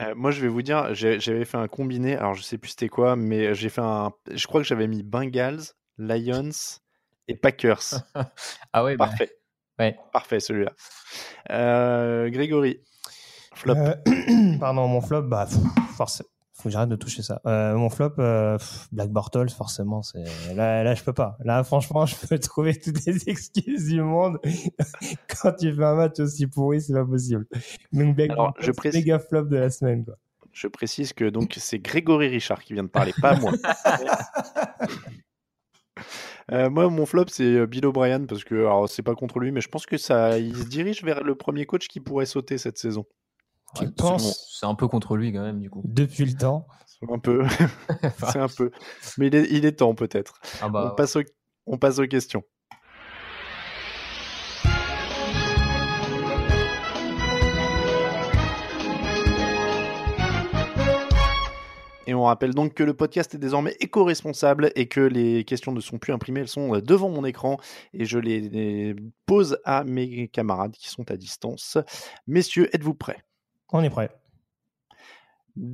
Euh, moi, je vais vous dire, j'avais fait un combiné. Alors, je sais plus c'était quoi, mais j'ai fait un. Je crois que j'avais mis Bengals, Lions et Packers. ah ouais, bah, parfait. ouais. Parfait celui-là. Euh, Grégory, flop. Euh, pardon, mon flop, bah, forcément faut que j'arrête de toucher ça. Euh, mon flop, euh, Black Bortles, forcément, c'est là, là, je peux pas. Là, franchement, je peux trouver toutes les excuses du monde. Quand tu fais un match aussi pourri, c'est pas possible. Donc Black Alors, Bortles, je précise... méga flop de la semaine, quoi. Je précise que donc c'est Grégory Richard qui vient de parler, pas moi. Euh, moi, mon flop, c'est Bill O'Brien parce que alors c'est pas contre lui, mais je pense que ça, il se dirige vers le premier coach qui pourrait sauter cette saison. C'est un peu contre lui quand même, du coup. Depuis le temps. Un peu. c'est un peu. Mais il est, il est temps peut-être. Ah bah, on, passe on passe aux questions. Et on rappelle donc que le podcast est désormais éco-responsable et que les questions ne sont plus imprimées, elles sont euh, devant mon écran et je les pose à mes camarades qui sont à distance. Messieurs, êtes-vous prêts? On est prêt.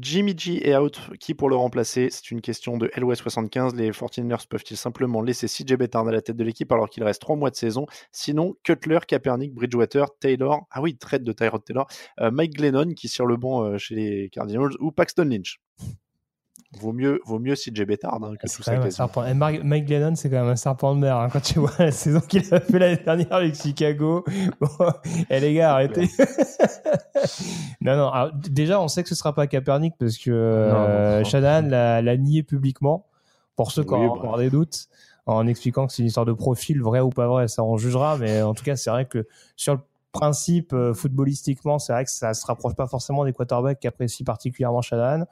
Jimmy G est out. Qui pour le remplacer? C'est une question de LOS75. Les 49ers peuvent-ils simplement laisser CJ Bettard à la tête de l'équipe alors qu'il reste trois mois de saison? Sinon, Cutler, Kaepernick, Bridgewater, Taylor, ah oui, traite de Tyrod Taylor, euh, Mike Glennon qui sur le banc euh, chez les Cardinals ou Paxton Lynch. Vaut mieux, vaut mieux CJ Bettard hein, que tout ça. Et Mike Glennon, c'est quand même un serpent de mer. Hein, quand tu vois la saison qu'il a fait l'année dernière avec Chicago. Bon, eh, les gars, arrêtez. non, non. déjà, on sait que ce sera pas Kaepernick parce que euh, l'a nié publiquement. Pour ceux qui ont encore des doutes, en expliquant que c'est une histoire de profil, vrai ou pas vrai, ça on jugera. Mais en tout cas, c'est vrai que sur le principe, euh, footballistiquement, c'est vrai que ça se rapproche pas forcément des quarterbacks qu'apprécie particulièrement Shanahan.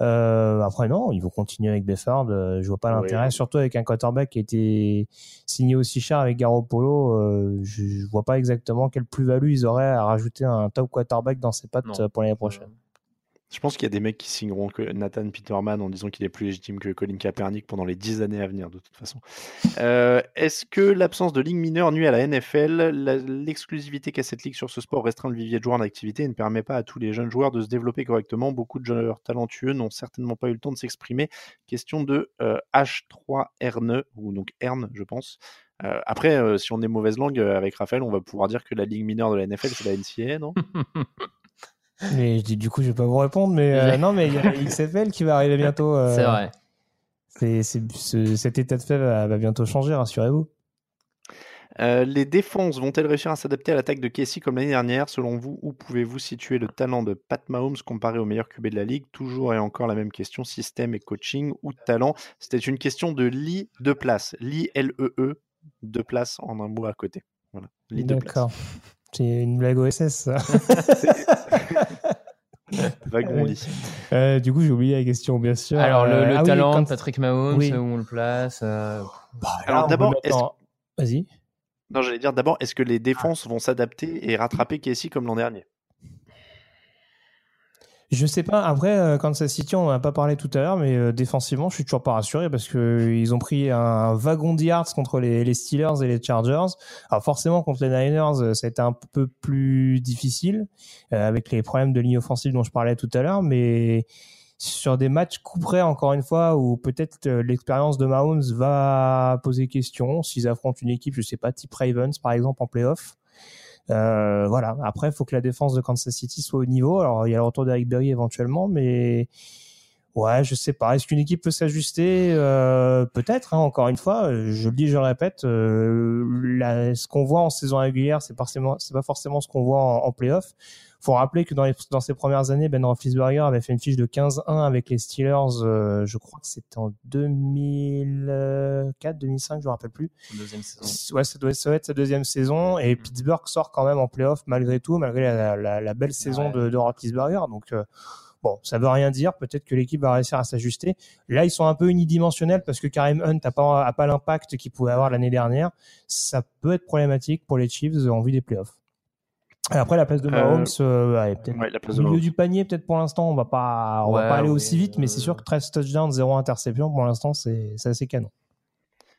Euh, après, non, il faut continuer avec Beffard. Euh, je vois pas l'intérêt, surtout avec un quarterback qui a été signé aussi cher avec Garoppolo. Euh, je, je vois pas exactement quelle plus-value ils auraient à rajouter un top quarterback dans ses pattes pour l'année prochaine. Je pense qu'il y a des mecs qui signeront que Nathan Peterman en disant qu'il est plus légitime que Colin Kaepernick pendant les dix années à venir, de toute façon. Euh, est-ce que l'absence de ligue mineure nuit à la NFL L'exclusivité qu'a cette ligue sur ce sport restreint le vivier de joueurs en activité et ne permet pas à tous les jeunes joueurs de se développer correctement. Beaucoup de joueurs talentueux n'ont certainement pas eu le temps de s'exprimer. Question de H3Rne, euh, ou donc Erne, je pense. Euh, après, si on est mauvaise langue avec Raphaël, on va pouvoir dire que la ligue mineure de la NFL, c'est la NCA, non? Mais je dis, du coup, je vais pas vous répondre, mais euh, non, mais il y a XFL qui va arriver bientôt. Euh, c'est vrai. C'est, c'est, cet état de fait va, bientôt changer, rassurez-vous. Euh, les défenses vont-elles réussir à s'adapter à l'attaque de Casey comme l'année dernière? Selon vous, où pouvez-vous situer le talent de Pat Mahomes comparé au meilleur QB de la ligue? Toujours et encore la même question système et coaching ou talent? C'était une question de Lee de place. Lee L-E-E, -E, de place en un mot à côté. Voilà. Lee de place. D'accord. C'est une blague OSS, ça. Euh, du coup, j'ai oublié la question, bien sûr. Alors, le, euh, ah talent de Patrick Mahomes, où on le place euh, bah, Alors, d'abord, vas-y. Non, j'allais dire d'abord, est-ce que les défenses vont s'adapter et rattraper Casey comme l'an dernier? Je sais pas. Après, euh, Kansas City, on n'a pas parlé tout à l'heure, mais euh, défensivement, je suis toujours pas rassuré parce que euh, ils ont pris un wagon de yards contre les, les, Steelers et les Chargers. Alors forcément, contre les Niners, ça a été un peu plus difficile avec les problèmes de ligne offensive dont je parlais tout à l'heure, mais sur des matchs couperés encore une fois où peut-être l'expérience de Mahomes va poser question s'ils affrontent une équipe, je sais pas, type Ravens par exemple en playoff. Euh, voilà. Après, il faut que la défense de Kansas City soit au niveau. Alors, il y a le retour d'Eric Berry éventuellement, mais ouais, je sais pas. Est-ce qu'une équipe peut s'ajuster? Euh, Peut-être. Hein, encore une fois, je le dis, je le répète. Euh, ce qu'on voit en saison régulière, c'est c'est pas forcément ce qu'on voit en, en playoff faut rappeler que dans, les, dans ses premières années, Ben Roethlisberger avait fait une fiche de 15-1 avec les Steelers. Euh, je crois que c'était en 2004, 2005, je me rappelle plus. Deuxième saison. Ouais, ça doit, être sa deuxième saison. Et mm. Pittsburgh sort quand même en playoff malgré tout, malgré la, la, la belle saison de, de Roethlisberger. Donc euh, Bon, ça veut rien dire. Peut-être que l'équipe va réussir à s'ajuster. Là, ils sont un peu unidimensionnels parce que Karim Hunt n'a pas, a pas l'impact qu'il pouvait avoir l'année dernière. Ça peut être problématique pour les Chiefs en vue des playoffs. Après, la place de Mahomes, euh, ouais, peut-être Ouais, la place au milieu du panier, peut-être pour l'instant, on va pas, on va pas aller aussi vite, mais c'est sûr que 13 touchdowns, 0 interception, pour l'instant, c'est assez canon.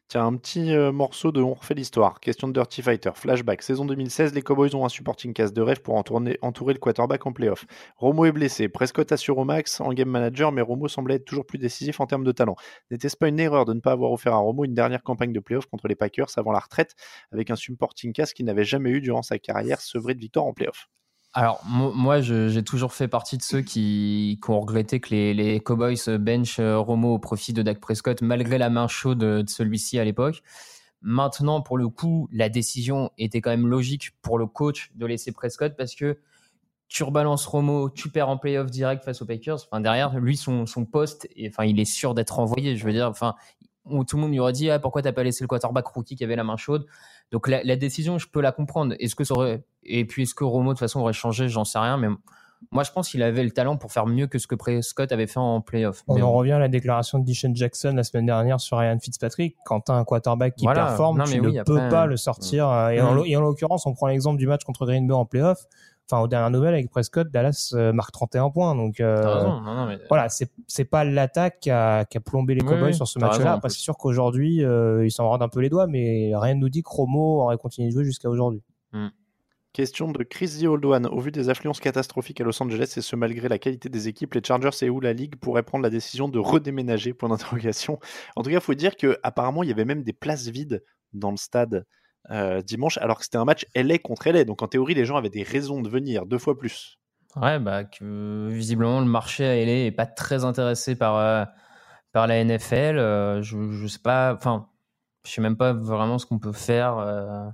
Tiens, un petit euh, morceau de On refait l'histoire. Question de Dirty Fighter. Flashback. Saison 2016, les Cowboys ont un supporting cast de rêve pour entourer le quarterback en playoff. Romo est blessé. Prescott assure au max en game manager, mais Romo semblait être toujours plus décisif en termes de talent. N'était-ce pas une erreur de ne pas avoir offert à Romo une dernière campagne de playoff contre les Packers avant la retraite avec un supporting cast qu'il n'avait jamais eu durant sa carrière, sevré de victoire en playoff? Alors, mo- moi, j'ai toujours fait partie de ceux qui, ont regretté que les, Cowboys bench euh, Romo au profit de Dak Prescott, malgré la main chaude de, de celui-ci à l'époque. Maintenant, pour le coup, la décision était quand même logique pour le coach de laisser Prescott parce que tu rebalances Romo, tu perds en playoff direct face aux Packers. Enfin, derrière, lui, son, poste, et, enfin, il est sûr d'être envoyé. Je veux dire, enfin, tout le monde lui aurait dit ah, pourquoi t'as pas laissé le quarterback rookie qui avait la main chaude? Donc la, la décision, je peux la comprendre. Est-ce que ça aurait et puis est-ce que Romo de toute façon aurait changé? J'en sais rien, mais moi je pense qu'il avait le talent pour faire mieux que ce que Prescott avait fait en playoff. On Mais en bon. revient à la déclaration de Deshaun Jackson la semaine dernière sur Ryan Fitzpatrick. Quand tu as un quarterback qui Voilà. performe, Non, tu ne peux pas le sortir. euh, Et, en, Mm. l'o- et en l'occurrence, on prend l'exemple du match contre Green Bay en playoff. Enfin, aux dernières nouvelles, avec Prescott, Dallas euh, marque 31 points. Donc, euh, T'as raison. Non, non, mais- voilà, c'est c'est pas l'attaque qui a, qui a plombé les Oui, Cowboys oui, sur ce match-là. Après, c'est sûr qu'aujourd'hui, euh, ils s'en rendent un peu les doigts, mais rien ne nous dit que Romo aurait continué de jouer jusqu'à aujourd'hui. Question de Chris The Old One. Au vu des affluences catastrophiques à Los Angeles et ce malgré la qualité des équipes, les Chargers et où la Ligue pourrait prendre la décision de redéménager? Point d'interrogation. En tout cas, il faut dire que apparemment il y avait même des places vides dans le stade euh, dimanche, alors que c'était un match LA contre LA. Donc en théorie, les gens avaient des raisons de venir deux fois plus. Ouais, bah visiblement le marché à LA est pas très intéressé par euh, par la NFL. Euh, je je sais pas. Enfin, je sais même pas vraiment ce qu'on peut faire.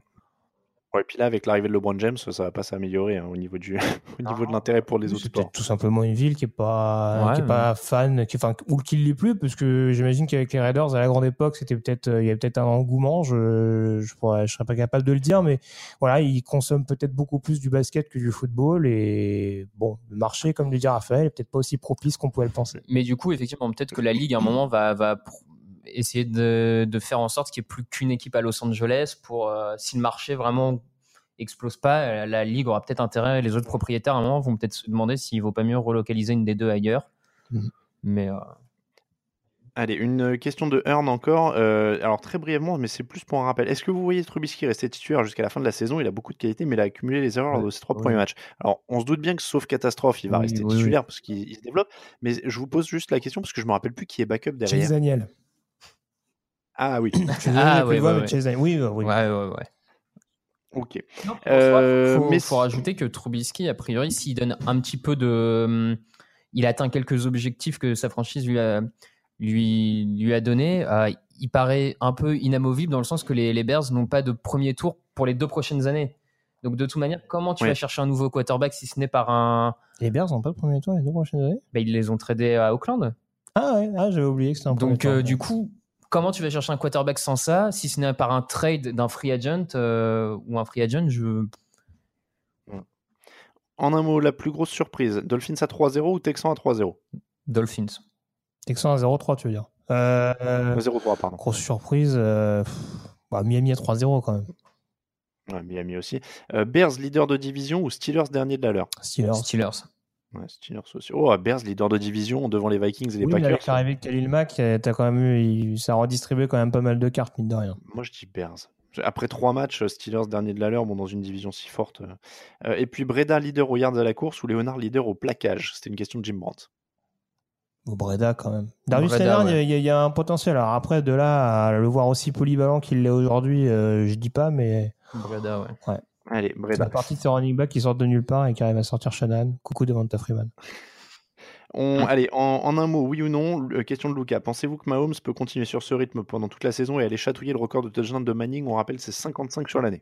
Ouais, et puis là, avec l'arrivée de LeBron James, ça va pas s'améliorer hein, au niveau du au niveau de l'intérêt pour les autres C'est sports. tout simplement une ville qui est pas, Ouais, qui est mais- pas fan, qui, enfin, ou qui l'est plus, parce que j'imagine qu'avec les Raiders à la grande époque, c'était peut-être, euh, il y avait peut-être un engouement. Je, je pourrais, je serais pas capable de le dire, mais voilà, ils consomment peut-être beaucoup plus du basket que du football et bon, le marché, comme le dit Raphaël, est peut-être pas aussi propice qu'on pouvait le penser. Mais du coup, effectivement, peut-être que la ligue à un moment va va essayer de, de faire en sorte qu'il n'y ait plus qu'une équipe à Los Angeles pour euh, si le marché vraiment explose pas, euh, la ligue aura peut-être intérêt. Les autres propriétaires à un moment vont peut-être se demander s'il vaut pas mieux relocaliser une des deux ailleurs. Mhm. Mais euh, Allez, une question de Earn encore. Euh, alors très brièvement, mais c'est plus pour un rappel. Est-ce que vous voyez Trubisky rester titulaire jusqu'à la fin de la saison? Il a beaucoup de qualité, mais il a accumulé les erreurs lors de ses trois premiers matchs. Alors on se doute bien que sauf catastrophe, il va Oui, rester oui, titulaire parce qu'il il se développe. Mais je vous pose juste la question parce que je me rappelle plus qui est backup derrière. Chase Daniel. Ah oui, Ah, ouais, ouais, Daniel. Oui, oui. ouais, ouais, ouais. ok. Non, Euh, faut, mais faut rajouter que Trubisky, a priori, s'il donne un petit peu de. hum, Il atteint quelques objectifs que sa franchise lui a, lui, lui a donné. euh, il paraît un peu inamovible dans le sens que les, les Bears n'ont pas de premier tour pour les deux prochaines années. Donc, de toute manière, comment tu Oui. vas chercher un nouveau quarterback si ce n'est par un. Les Bears n'ont pas le premier tour les deux prochaines années? Bah, ils les ont tradés à Auckland. Ah ouais, ah, j'avais oublié que c'était un premier Donc, tour. euh, du coup, comment tu vas chercher un quarterback sans ça si ce n'est par un trade d'un free agent euh, ou un free agent je... En un mot, la plus grosse surprise Dolphins à 3-0 ou Texans à 3-0 Dolphins. Texans à 0-3, tu veux dire. Euh, Euh, 0-3, pardon. grosse surprise. euh, pff, bah, Miami à 3-0 quand même. Ouais, Miami aussi. Euh, Bears leader de division ou Steelers dernier de la leur? Steelers. Steelers. Ouais, Steelers aussi. Oh, Bears leader de division devant les Vikings et les Oui, mais Packers. avec l'arrivée de Khalil Mack, euh, t'as quand même eu, ça a redistribué quand même pas mal de cartes, mine de rien. Moi, je dis Bears. Après trois matchs, Steelers dernier de la leur, bon, dans une division si forte. euh. Euh, et puis Breda leader au yards à la course ou Léonard leader au plaquage? C'était une question de Jim Brandt. Au Breda quand même. Darius Leonard, ouais. il y, a- il y a un potentiel. Alors après, de là à le voir aussi polyvalent qu'il l'est aujourd'hui, euh, je dis pas, mais Breda, ouais. Allez, c'est Breda. la partie de ces running backs qui sortent de nulle part et qui arrivent à sortir Shannon. Coucou Devonta Freeman. On, allez, en, en un mot, oui ou non, question de Lucas. Pensez-vous que Mahomes peut continuer sur ce rythme pendant toute la saison et aller chatouiller le record de touchdown de Manning? On rappelle, c'est 55 sur l'année.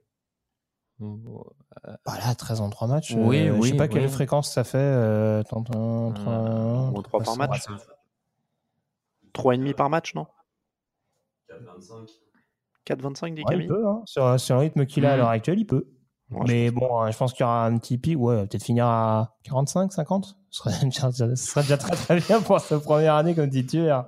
Bah là, 13 en 3 matchs. Oui, euh, Je oui, sais pas quelle fréquence ça fait. Euh, tant- tant- Euh, par trois- match 3,5 par match, non? 4,25 dit Ouais, il Camille? peut, hein. sur, sur le rythme qu'il a à Mm. l'heure actuelle, il peut. Mais bon, hein, je pense qu'il y aura un petit pic, ouais, peut-être finir à 45, 50. Ce serait, déjà- ce serait déjà très très bien pour sa première année comme titulaire.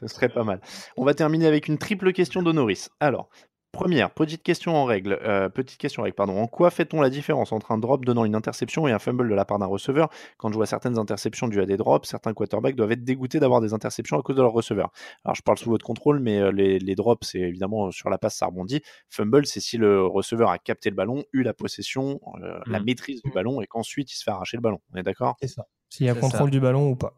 Ce serait pas mal. On va terminer avec une triple question d'Honoris. Alors, Première, petite question en règle. euh, petite question en règle, pardon. En quoi fait-on la différence entre un drop donnant une interception et un fumble de la part d'un receveur? Quand je vois certaines interceptions dues à des drops, certains quarterbacks doivent être dégoûtés d'avoir des interceptions à cause de leur receveur. Alors, je parle sous votre contrôle, mais euh, les, les drops, c'est évidemment sur la passe, ça rebondit. Fumble, c'est si le receveur a capté le ballon, eu la possession, euh, la Mm. maîtrise du ballon et qu'ensuite il se fait arracher le ballon. On est d'accord? C'est ça. S'il y a contrôle ça. du ballon ou pas.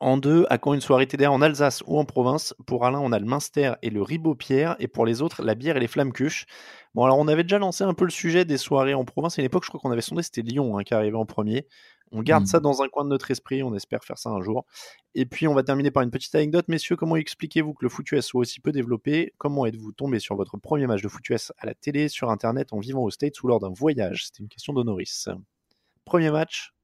En deux, à quand une soirée TDA en Alsace ou en province Pour Alain, on a le Minster et le Ribot-Pierre, et pour les autres, la bière et les flammes cuches. Bon, alors on avait déjà lancé un peu le sujet des soirées en province. À une époque, je crois qu'on avait sondé, c'était Lyon hein, qui arrivait en premier. On garde Mm. ça dans un coin de notre esprit, on espère faire ça un jour. Et puis, on va terminer par une petite anecdote. Messieurs, comment expliquez-vous que le foot US soit aussi peu développé? Comment êtes-vous tombé sur votre premier match de foot US à la télé, sur Internet, en vivant aux States ou lors d'un voyage? C'était une question d'Honoris. Premier match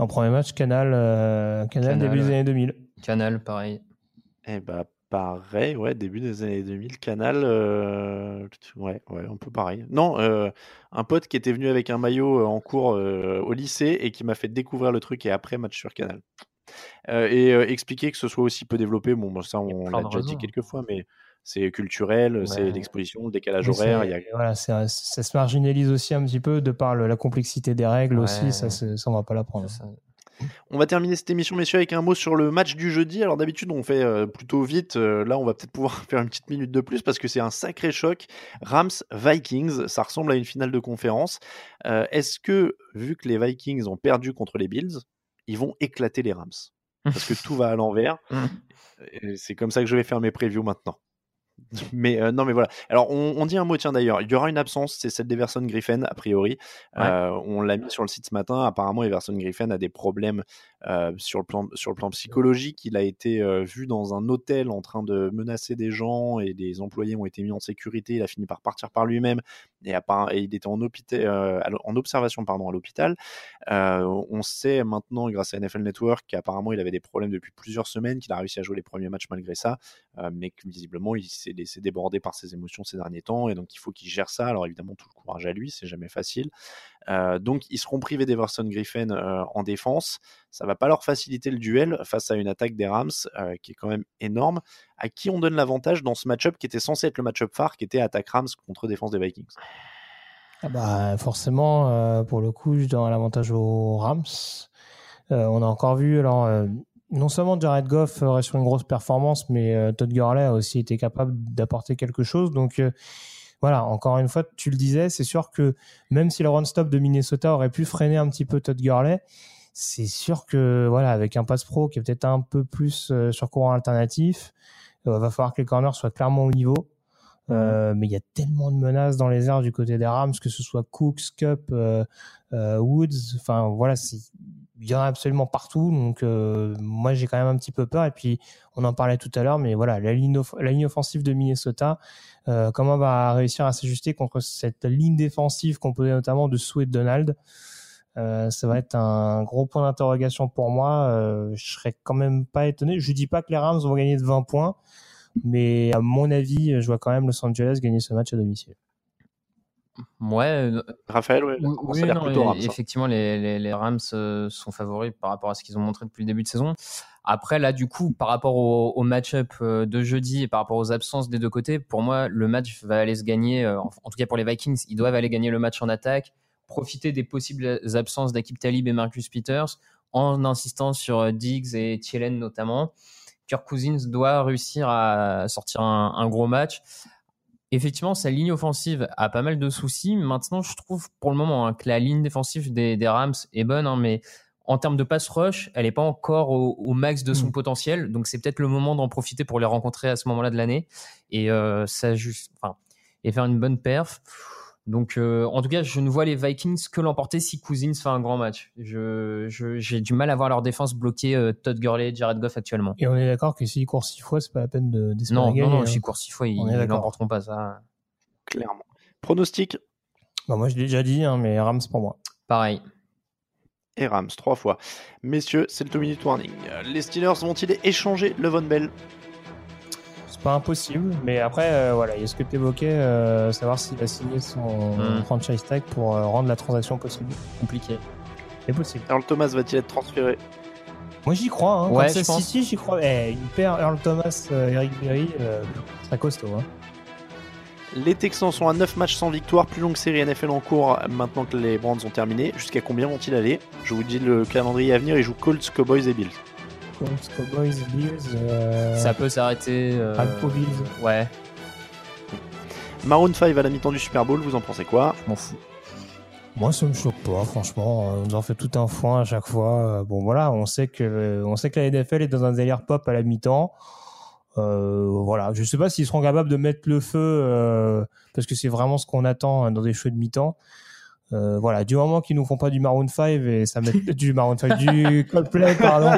En premier match, Canal, euh, Canal, Canal, début des années 2000. Canal, pareil. Eh bah pareil, ouais, début des années 2000, Canal, euh, ouais, ouais, un peu pareil. Non, euh, un pote qui était venu avec un maillot en cours euh, au lycée et qui m'a fait découvrir le truc et après match sur Canal. Euh, et euh, expliquer que ce soit aussi peu développé, bon, bah, ça on l'a déjà dit raisons. quelques fois, mais c'est culturel, c'est Ouais. l'exposition, le décalage horaire, c'est- y a... voilà, c'est- ça se marginalise aussi un petit peu de par le- la complexité des règles Ouais. aussi. Ça, c'est- ça, on va pas l'apprendre. On va terminer cette émission, messieurs, avec un mot sur le match du jeudi. Alors d'habitude, on fait euh, plutôt vite. Euh, là, on va peut-être pouvoir faire une petite minute de plus parce que c'est un sacré choc. Rams-Vikings, ça ressemble à une finale de conférence. Euh, Est-ce que, vu que les Vikings ont perdu contre les Bills, ils vont éclater les Rams? Parce que tout va à l'envers. C'est comme ça que je vais faire mes previews maintenant. Mais euh, non, mais voilà. Alors, on, on dit un mot, tiens d'ailleurs. Il y aura une absence, c'est celle d'Everson Griffin, a priori. Ouais. Euh, on l'a mis sur le site ce matin. Apparemment, Everson Griffin a des problèmes euh, sur, le plan, sur le plan psychologique. Il a été euh, vu dans un hôtel en train de menacer des gens et des employés ont été mis en sécurité. Il a fini par partir par lui-même et, et il était en, hôpital, euh, en observation pardon, à l'hôpital. On sait maintenant, grâce à NFL Network, qu'apparemment il avait des problèmes depuis plusieurs semaines, qu'il a réussi à jouer les premiers matchs malgré ça, mais que visiblement il s'est laissé déborder par ses émotions ces derniers temps et donc il faut qu'il gère ça. Alors évidemment, tout le courage à lui, c'est jamais facile. Donc ils seront privés d'Everson Griffin en défense. Ça va pas leur faciliter le duel face à une attaque des Rams euh, qui est quand même énorme. À qui on donne l'avantage dans ce match-up qui était censé être le match-up phare, qui était attaque Rams contre défense des Vikings? Ah bah, forcément, euh, pour le coup, je donne l'avantage aux Rams. Euh, on a encore vu, alors, non seulement Jared Goff aurait sur une grosse performance, mais Todd Gurley a aussi été capable d'apporter quelque chose. Donc, voilà, encore une fois, tu le disais, c'est sûr que même si le run-stop de Minnesota aurait pu freiner un petit peu Todd Gurley, c'est sûr que, voilà, avec un pass pro qui est peut-être un peu plus euh, sur courant alternatif, il va falloir que les corners soient clairement au niveau. Euh, mais il y a tellement de menaces dans les airs du côté des Rams, que ce soit Cooks, Cup, euh, euh, Woods. Enfin, voilà, il y en a absolument partout. Donc, euh, moi, j'ai quand même un petit peu peur. Et puis, on en parlait tout à l'heure, mais voilà, la ligne, off- la ligne offensive de Minnesota, euh, comment va réussir à s'ajuster contre cette ligne défensive composée notamment de Sue et de Donald? Euh, ça va être un gros point d'interrogation pour moi. Euh, je serais quand même pas étonné. Je dis pas que les Rams vont gagner de 20 points, mais à mon avis, je vois quand même Los Angeles gagner ce match à domicile. Ouais, euh, Raphaël, ouais, Oui, non, plutôt Rams. hein. Effectivement, les, les- les Rams euh, sont favoris par rapport à ce qu'ils ont montré depuis le début de saison. Après, là, du coup, par rapport au, au match-up de jeudi et par rapport aux absences des deux côtés, pour moi, le match va aller se gagner. en, en tout cas, pour les Vikings, ils doivent aller gagner le match en attaque, profiter des possibles absences d'Akib Talib et Marcus Peters en insistant sur euh, Diggs et Thielen notamment. Kirk Cousins doit réussir à sortir un, un gros match. Effectivement, sa ligne offensive a pas mal de soucis. Maintenant, je trouve pour le moment hein, que la ligne défensive des, des Rams est bonne, hein, mais en termes de pass rush, elle n'est pas encore au, au max de son Mm. potentiel. Donc, c'est peut-être le moment d'en profiter pour les rencontrer à ce moment-là de l'année et euh, ça juste, enfin, et faire une bonne perf. Donc, euh, en tout cas, je ne vois les Vikings que l'emporter si Cousins fait un grand match. Je, je- j'ai du mal à voir leur défense bloquer euh, Todd Gurley et Jared Goff actuellement. Et on est d'accord que s'ils courent six fois, c'est pas la peine de d'espérer Non, non, non, hein. chez court six fois, ils n'emporteront pas ça. Clairement. Pronostic Bah, moi, je l'ai déjà dit, hein, mais Rams pour moi. Pareil. et Rams, trois fois. Messieurs, c'est le 2 minute warning. Les Steelers vont-ils échanger Levon Bell? C'est pas impossible, mais après, euh, voilà, il y a ce que tu évoquais, euh, savoir s'il va signer son Mm. franchise tag pour euh, rendre la transaction possible. Compliqué. C'est possible. Earl Thomas va-t-il être transféré? Moi, j'y crois. Hein. Ouais, je pense. City, j'y crois. Eh, une paire Earl Thomas, euh, Eric Berry, euh, c'est costaud. Hein. Les Texans sont à 9 matchs sans victoire, plus longue série NFL en cours maintenant que les Brands ont terminé. Jusqu'à combien vont-ils aller? Je vous dis le calendrier à venir, ils jouent Colts, Cowboys et Bills. Colts, Cowboys, Bills. euh, Ça peut s'arrêter. euh, Alpo Bills. Ouais, Maroon 5 à la mi-temps du Super Bowl, vous en pensez quoi? Je m'en fous. Moi, ça me choque pas, franchement. On nous en fait tout un foin à chaque fois. Bon, voilà, on sait que, on sait que la NFL est dans un délire pop à la mi-temps. Euh, voilà, je sais pas s'ils seront capables de mettre le feu, euh, parce que c'est vraiment ce qu'on attend hein, dans des shows de mi-temps. Euh, voilà, du moment qu'ils nous font pas du Maroon 5 et ça du Maroon 5, du Coldplay, pardon,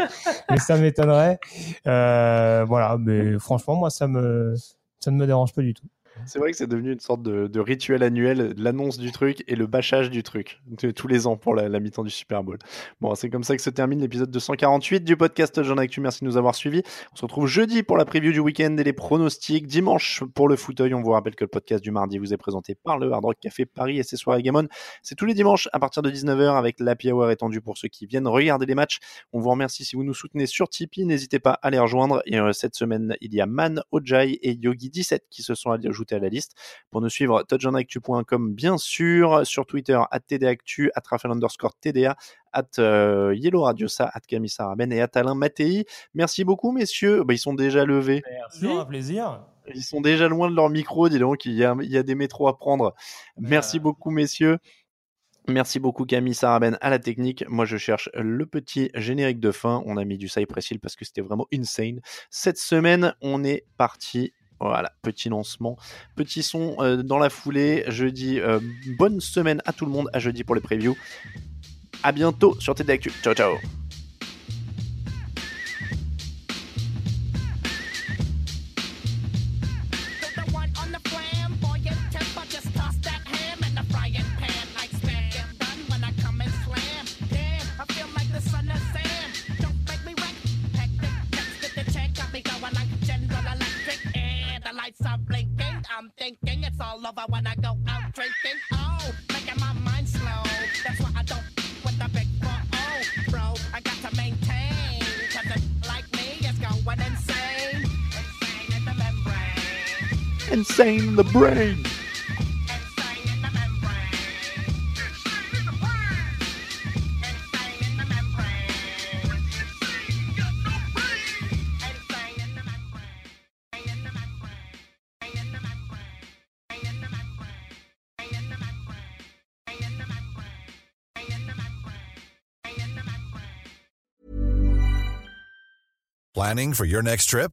et ça m'étonnerait. Euh, voilà, mais franchement, moi, ça me, ça ne me dérange pas du tout. C'est vrai que c'est devenu une sorte de, rituel annuel, l'annonce du truc et le bâchage du truc, tous les ans pour la, la mi-temps du Super Bowl. Bon, c'est comme ça que se termine l'épisode 248 du podcast Jean Actu. Merci de nous avoir suivis. On se retrouve jeudi pour la preview du week-end et les pronostics. Dimanche pour le fauteuil. On vous rappelle que le podcast du mardi vous est présenté par le Hard Rock Café Paris et ses soirées Gamon. C'est tous les dimanches à partir de 19h avec l'happy hour étendu pour ceux qui viennent regarder les matchs. On vous remercie si vous nous soutenez sur Tipeee. N'hésitez pas à les rejoindre. Et euh, cette semaine, il y a Man, Ojai et Yogi17 qui se sont ajoutés à la liste. Pour nous suivre, touchandactu.com bien sûr, sur Twitter, at TDActu, at Raphaël underscore TDA, at euh, Yellow Radiosa, at Camille Saraben et at Alain Mattei. Merci beaucoup, messieurs. Bah, ils sont déjà levés. Merci, un plaisir. Ils sont déjà loin de leur micro, dis donc. Il y a, il y a des métros à prendre. Merci beaucoup, messieurs. Merci beaucoup Camille Saraben à la technique. Moi je cherche le petit générique de fin. On a mis du Cypress Hill parce que c'était vraiment insane. Cette semaine, on est parti. Voilà, petit lancement, petit son euh, dans la foulée. Jeudi, euh, bonne semaine à tout le monde. À jeudi pour les previews. À bientôt sur TD. Ciao ciao. Insane in the brain. Planning for your next trip?